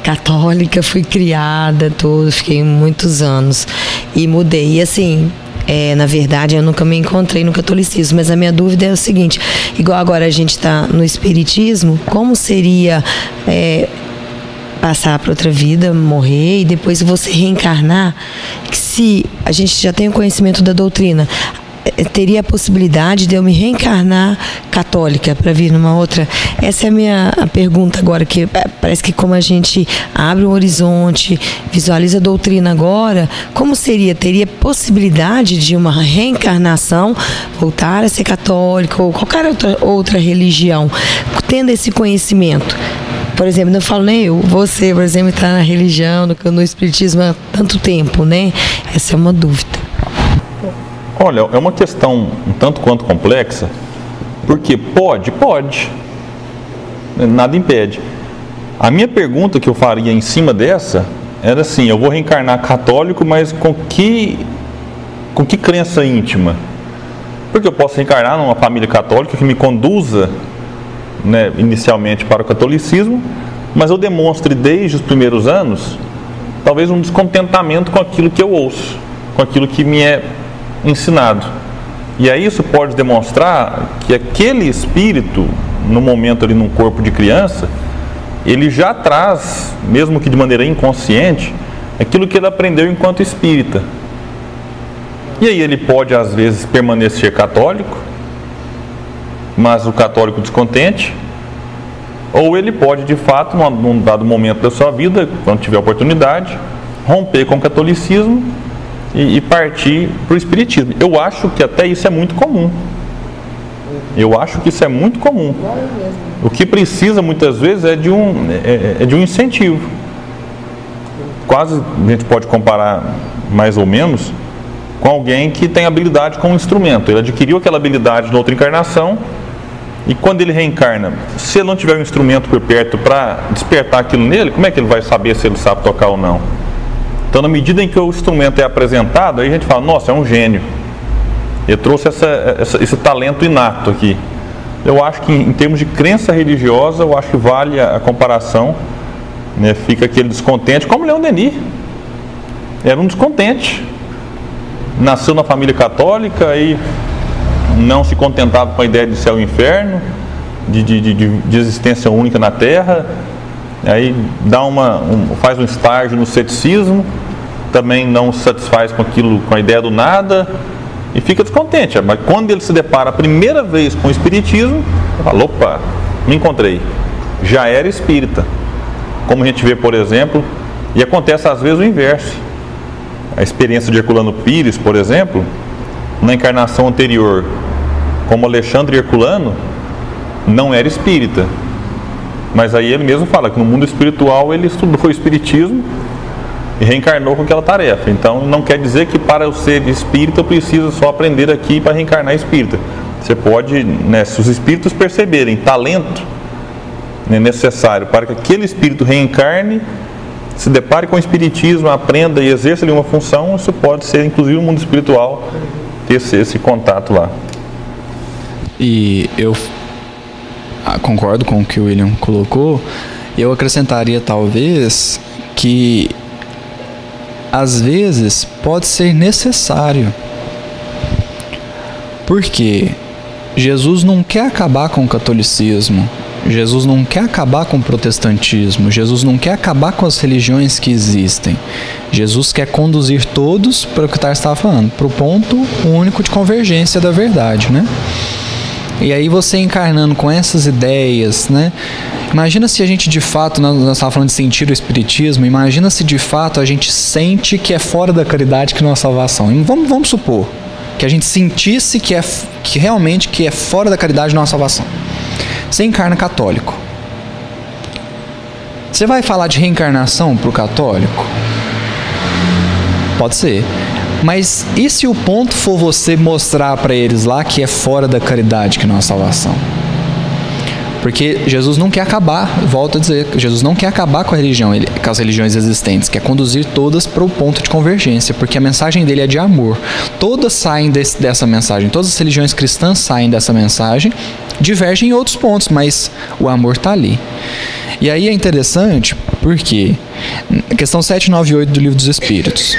Speaker 7: católica, fui criada, tudo, fiquei muitos anos e mudei. E assim, é, na verdade, eu nunca me encontrei no catolicismo, mas a minha dúvida é o seguinte: igual agora a gente está no espiritismo, como seria é, passar para outra vida, morrer e depois você reencarnar? Se a gente já tem o conhecimento da doutrina, teria a possibilidade de eu me reencarnar católica para vir numa outra? Essa é a minha a pergunta agora, que é, parece que como a gente abre um horizonte, visualiza a doutrina agora, como seria? Teria possibilidade de uma reencarnação, voltar a ser católica ou qualquer outra, outra religião, tendo esse conhecimento? Por exemplo, não falo nem eu, você, por exemplo, está na religião, no, no espiritismo há tanto tempo, né? Essa é uma dúvida.
Speaker 1: Olha, é uma questão um tanto quanto complexa, porque pode, pode. Nada impede. A minha pergunta que eu faria em cima dessa era assim: eu vou reencarnar católico, mas com que, com que crença íntima? Porque eu posso reencarnar numa família católica que me conduza né, inicialmente para o catolicismo, mas eu demonstre desde os primeiros anos talvez um descontentamento com aquilo que eu ouço, com aquilo que me é ensinado. E aí isso pode demonstrar que aquele espírito, no momento ali num corpo de criança, ele já traz, mesmo que de maneira inconsciente, aquilo que ele aprendeu enquanto espírita. E aí ele pode às vezes permanecer católico, mas o católico descontente, ou ele pode de fato, num dado momento da sua vida, quando tiver oportunidade, romper com o catolicismo e, e partir para o espiritismo. Eu acho que até isso é muito comum. Eu acho que isso é muito comum. O que precisa muitas vezes é de um, é, é de um incentivo. Quase a gente pode comparar mais ou menos com alguém que tem habilidade com um instrumento. Ele adquiriu aquela habilidade na outra encarnação e quando ele reencarna, se ele não tiver um instrumento por perto para despertar aquilo nele, como é que ele vai saber se ele sabe tocar ou não? Então, na medida em que o instrumento é apresentado, aí a gente fala: nossa, é um gênio. Ele trouxe essa, essa, esse talento inato aqui. Eu acho que, em termos de crença religiosa, eu acho que vale a, a comparação. Né? Fica aquele descontente, como Leão Denis. Era um descontente. Nasceu na família católica e não se contentava com a ideia de céu e inferno, de, de, de, de existência única na Terra, aí dá uma, um, faz um estágio no ceticismo, também não se satisfaz com aquilo, com a ideia do nada, e fica descontente. Mas quando ele se depara a primeira vez com o Espiritismo, fala, opa, me encontrei. Já era espírita. Como a gente vê, por exemplo, e acontece às vezes o inverso. A experiência de Herculano Pires, por exemplo, na encarnação anterior, como Alexandre Herculano, não era espírita. Mas aí ele mesmo fala que no mundo espiritual ele estudou o espiritismo e reencarnou com aquela tarefa. Então não quer dizer que para eu ser espírita eu preciso só aprender aqui para reencarnar espírita. Você pode, né, se os espíritos perceberem talento né, necessário para que aquele espírito reencarne, se depare com o espiritismo, aprenda e exerça ali uma função, isso pode ser inclusive no mundo espiritual ter esse, esse contato lá.
Speaker 3: E eu ah, concordo com o que o William colocou. Eu acrescentaria talvez que às vezes pode ser necessário. Porque Jesus não quer acabar com o catolicismo. Jesus não quer acabar com o protestantismo, Jesus não quer acabar com as religiões que existem. Jesus quer conduzir todos para o que o estava falando, para o ponto único de convergência da verdade, né? E aí você encarnando com essas ideias, né? Imagina se a gente de fato, nós, estávamos falando de sentir o espiritismo, imagina se de fato a gente sente que é fora da caridade que não é salvação. Vamos, vamos supor que a gente sentisse que é que realmente que é fora da caridade não é salvação. Você encarna católico. Você vai falar de reencarnação para o católico? Pode ser. Mas e se o ponto for você mostrar para eles lá que é fora da caridade que não é salvação? Porque Jesus não quer acabar, volto a dizer, Jesus não quer acabar com a religião, ele, com as religiões existentes, quer conduzir todas para o ponto de convergência, porque a mensagem dele é de amor. Todas saem desse, dessa mensagem, todas as religiões cristãs saem dessa mensagem, divergem em outros pontos, mas o amor está ali. E aí é interessante porque, questão 798 do Livro dos Espíritos.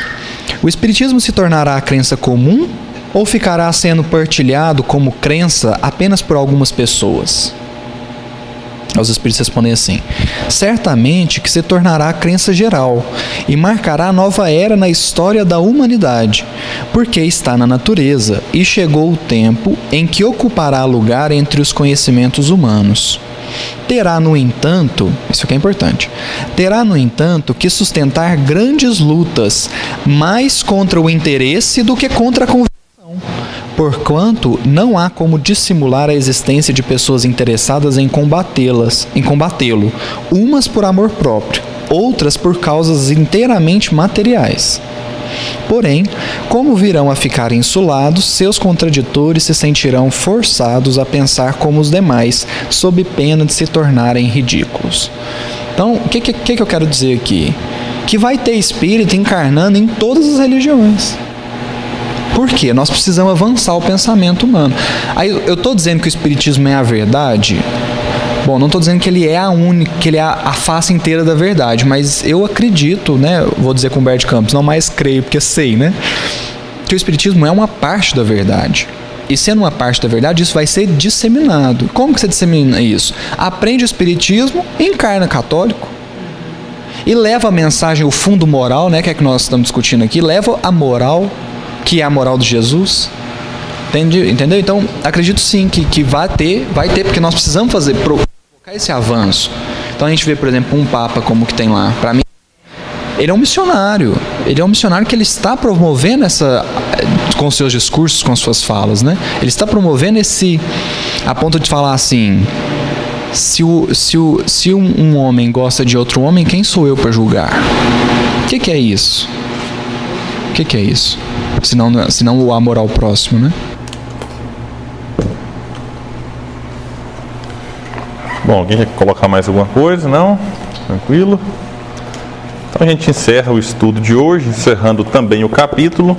Speaker 3: O Espiritismo se tornará a crença comum ou ficará sendo partilhado como crença apenas por algumas pessoas? Os espíritos respondem assim: certamente que se tornará crença geral e marcará nova era na história da humanidade, porque está na natureza e chegou o tempo em que ocupará lugar entre os conhecimentos humanos. Terá, no entanto, isso aqui é importante, terá, no entanto, que sustentar grandes lutas, mais contra o interesse do que contra a convicção porquanto não há como dissimular a existência de pessoas interessadas em combatê-las, em combatê-lo, umas por amor próprio, outras por causas inteiramente materiais. Porém, como virão a ficar insulados, seus contraditores se sentirão forçados a pensar como os demais, sob pena de se tornarem ridículos. Então, o que, que, que eu quero dizer aqui? Que vai ter espírito encarnando em todas as religiões. Por quê? Nós precisamos avançar o pensamento humano. Aí eu estou dizendo que o Espiritismo é a verdade. Bom, não estou dizendo que ele é a única, que ele é a, face inteira da verdade, mas eu acredito, né? Vou dizer com o Bert Campos, não mais creio porque sei, né? Que o Espiritismo é uma parte da verdade. E sendo uma parte da verdade, isso vai ser disseminado. Como que você dissemina isso? Aprende o Espiritismo, encarna católico e leva a mensagem, o fundo moral, né, que é que nós estamos discutindo aqui, leva a moral que é a moral de Jesus. Entende? Entendeu? Então, acredito sim que, que vai ter, vai ter, porque nós precisamos fazer, provocar esse avanço. Então a gente vê, por exemplo, um Papa como que tem lá. Para mim, ele é um missionário. Ele é um missionário que ele está promovendo essa com seus discursos, com suas falas, né? Ele está promovendo esse a ponto de falar assim: se, o, se, o, se um, um homem gosta de outro homem, quem sou eu para julgar? O que, que é isso? O que, que é isso? senão, senão o amor ao próximo, né?
Speaker 1: Bom, alguém quer colocar mais alguma coisa? Não? Tranquilo? Então a gente encerra o estudo de hoje, encerrando também o capítulo.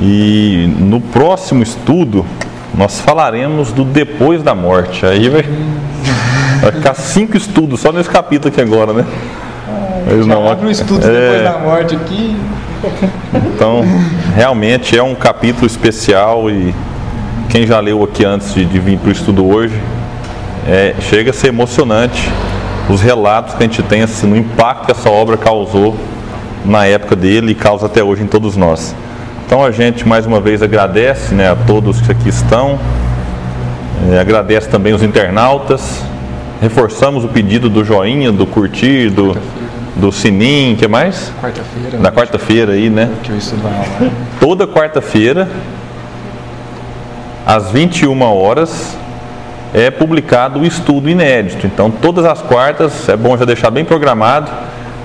Speaker 1: E no próximo estudo nós falaremos do depois da morte. Aí vai, vai ficar cinco estudos só nesse capítulo aqui agora, né?
Speaker 2: Mas não, abre o estudo é... depois da morte aqui.
Speaker 1: Então, realmente é um capítulo especial e quem já leu aqui antes de, de vir para o estudo hoje, é, chega a ser emocionante os relatos que a gente tem assim, no impacto que essa obra causou na época dele e causa até hoje em todos nós. Então a gente mais uma vez agradece né, a todos que aqui estão, é, agradece também os internautas, reforçamos o pedido do joinha, do curtir, do, do Sinim, que mais?
Speaker 2: Quarta-feira.
Speaker 1: Da quarta-feira aí, né?
Speaker 2: Que eu.
Speaker 1: Toda quarta-feira, às 21 horas, é publicado o estudo inédito. Então, todas as quartas, é bom já deixar bem programado.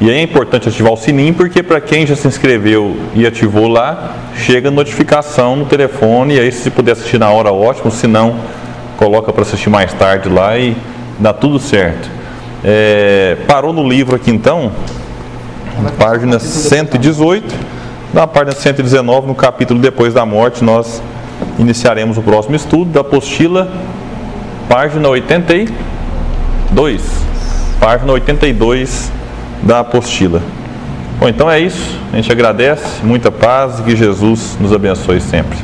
Speaker 1: E aí é importante ativar o sininho, porque para quem já se inscreveu e ativou lá, chega notificação no telefone. E aí, se puder assistir na hora, ótimo. Se não, coloca para assistir mais tarde lá e dá tudo certo. É, parou no livro aqui então, página 118. Na página 119, no capítulo Depois da Morte, nós iniciaremos o próximo estudo da apostila, página 82. Página 82 da apostila. Bom, então é isso. A gente agradece, muita paz e que Jesus nos abençoe sempre.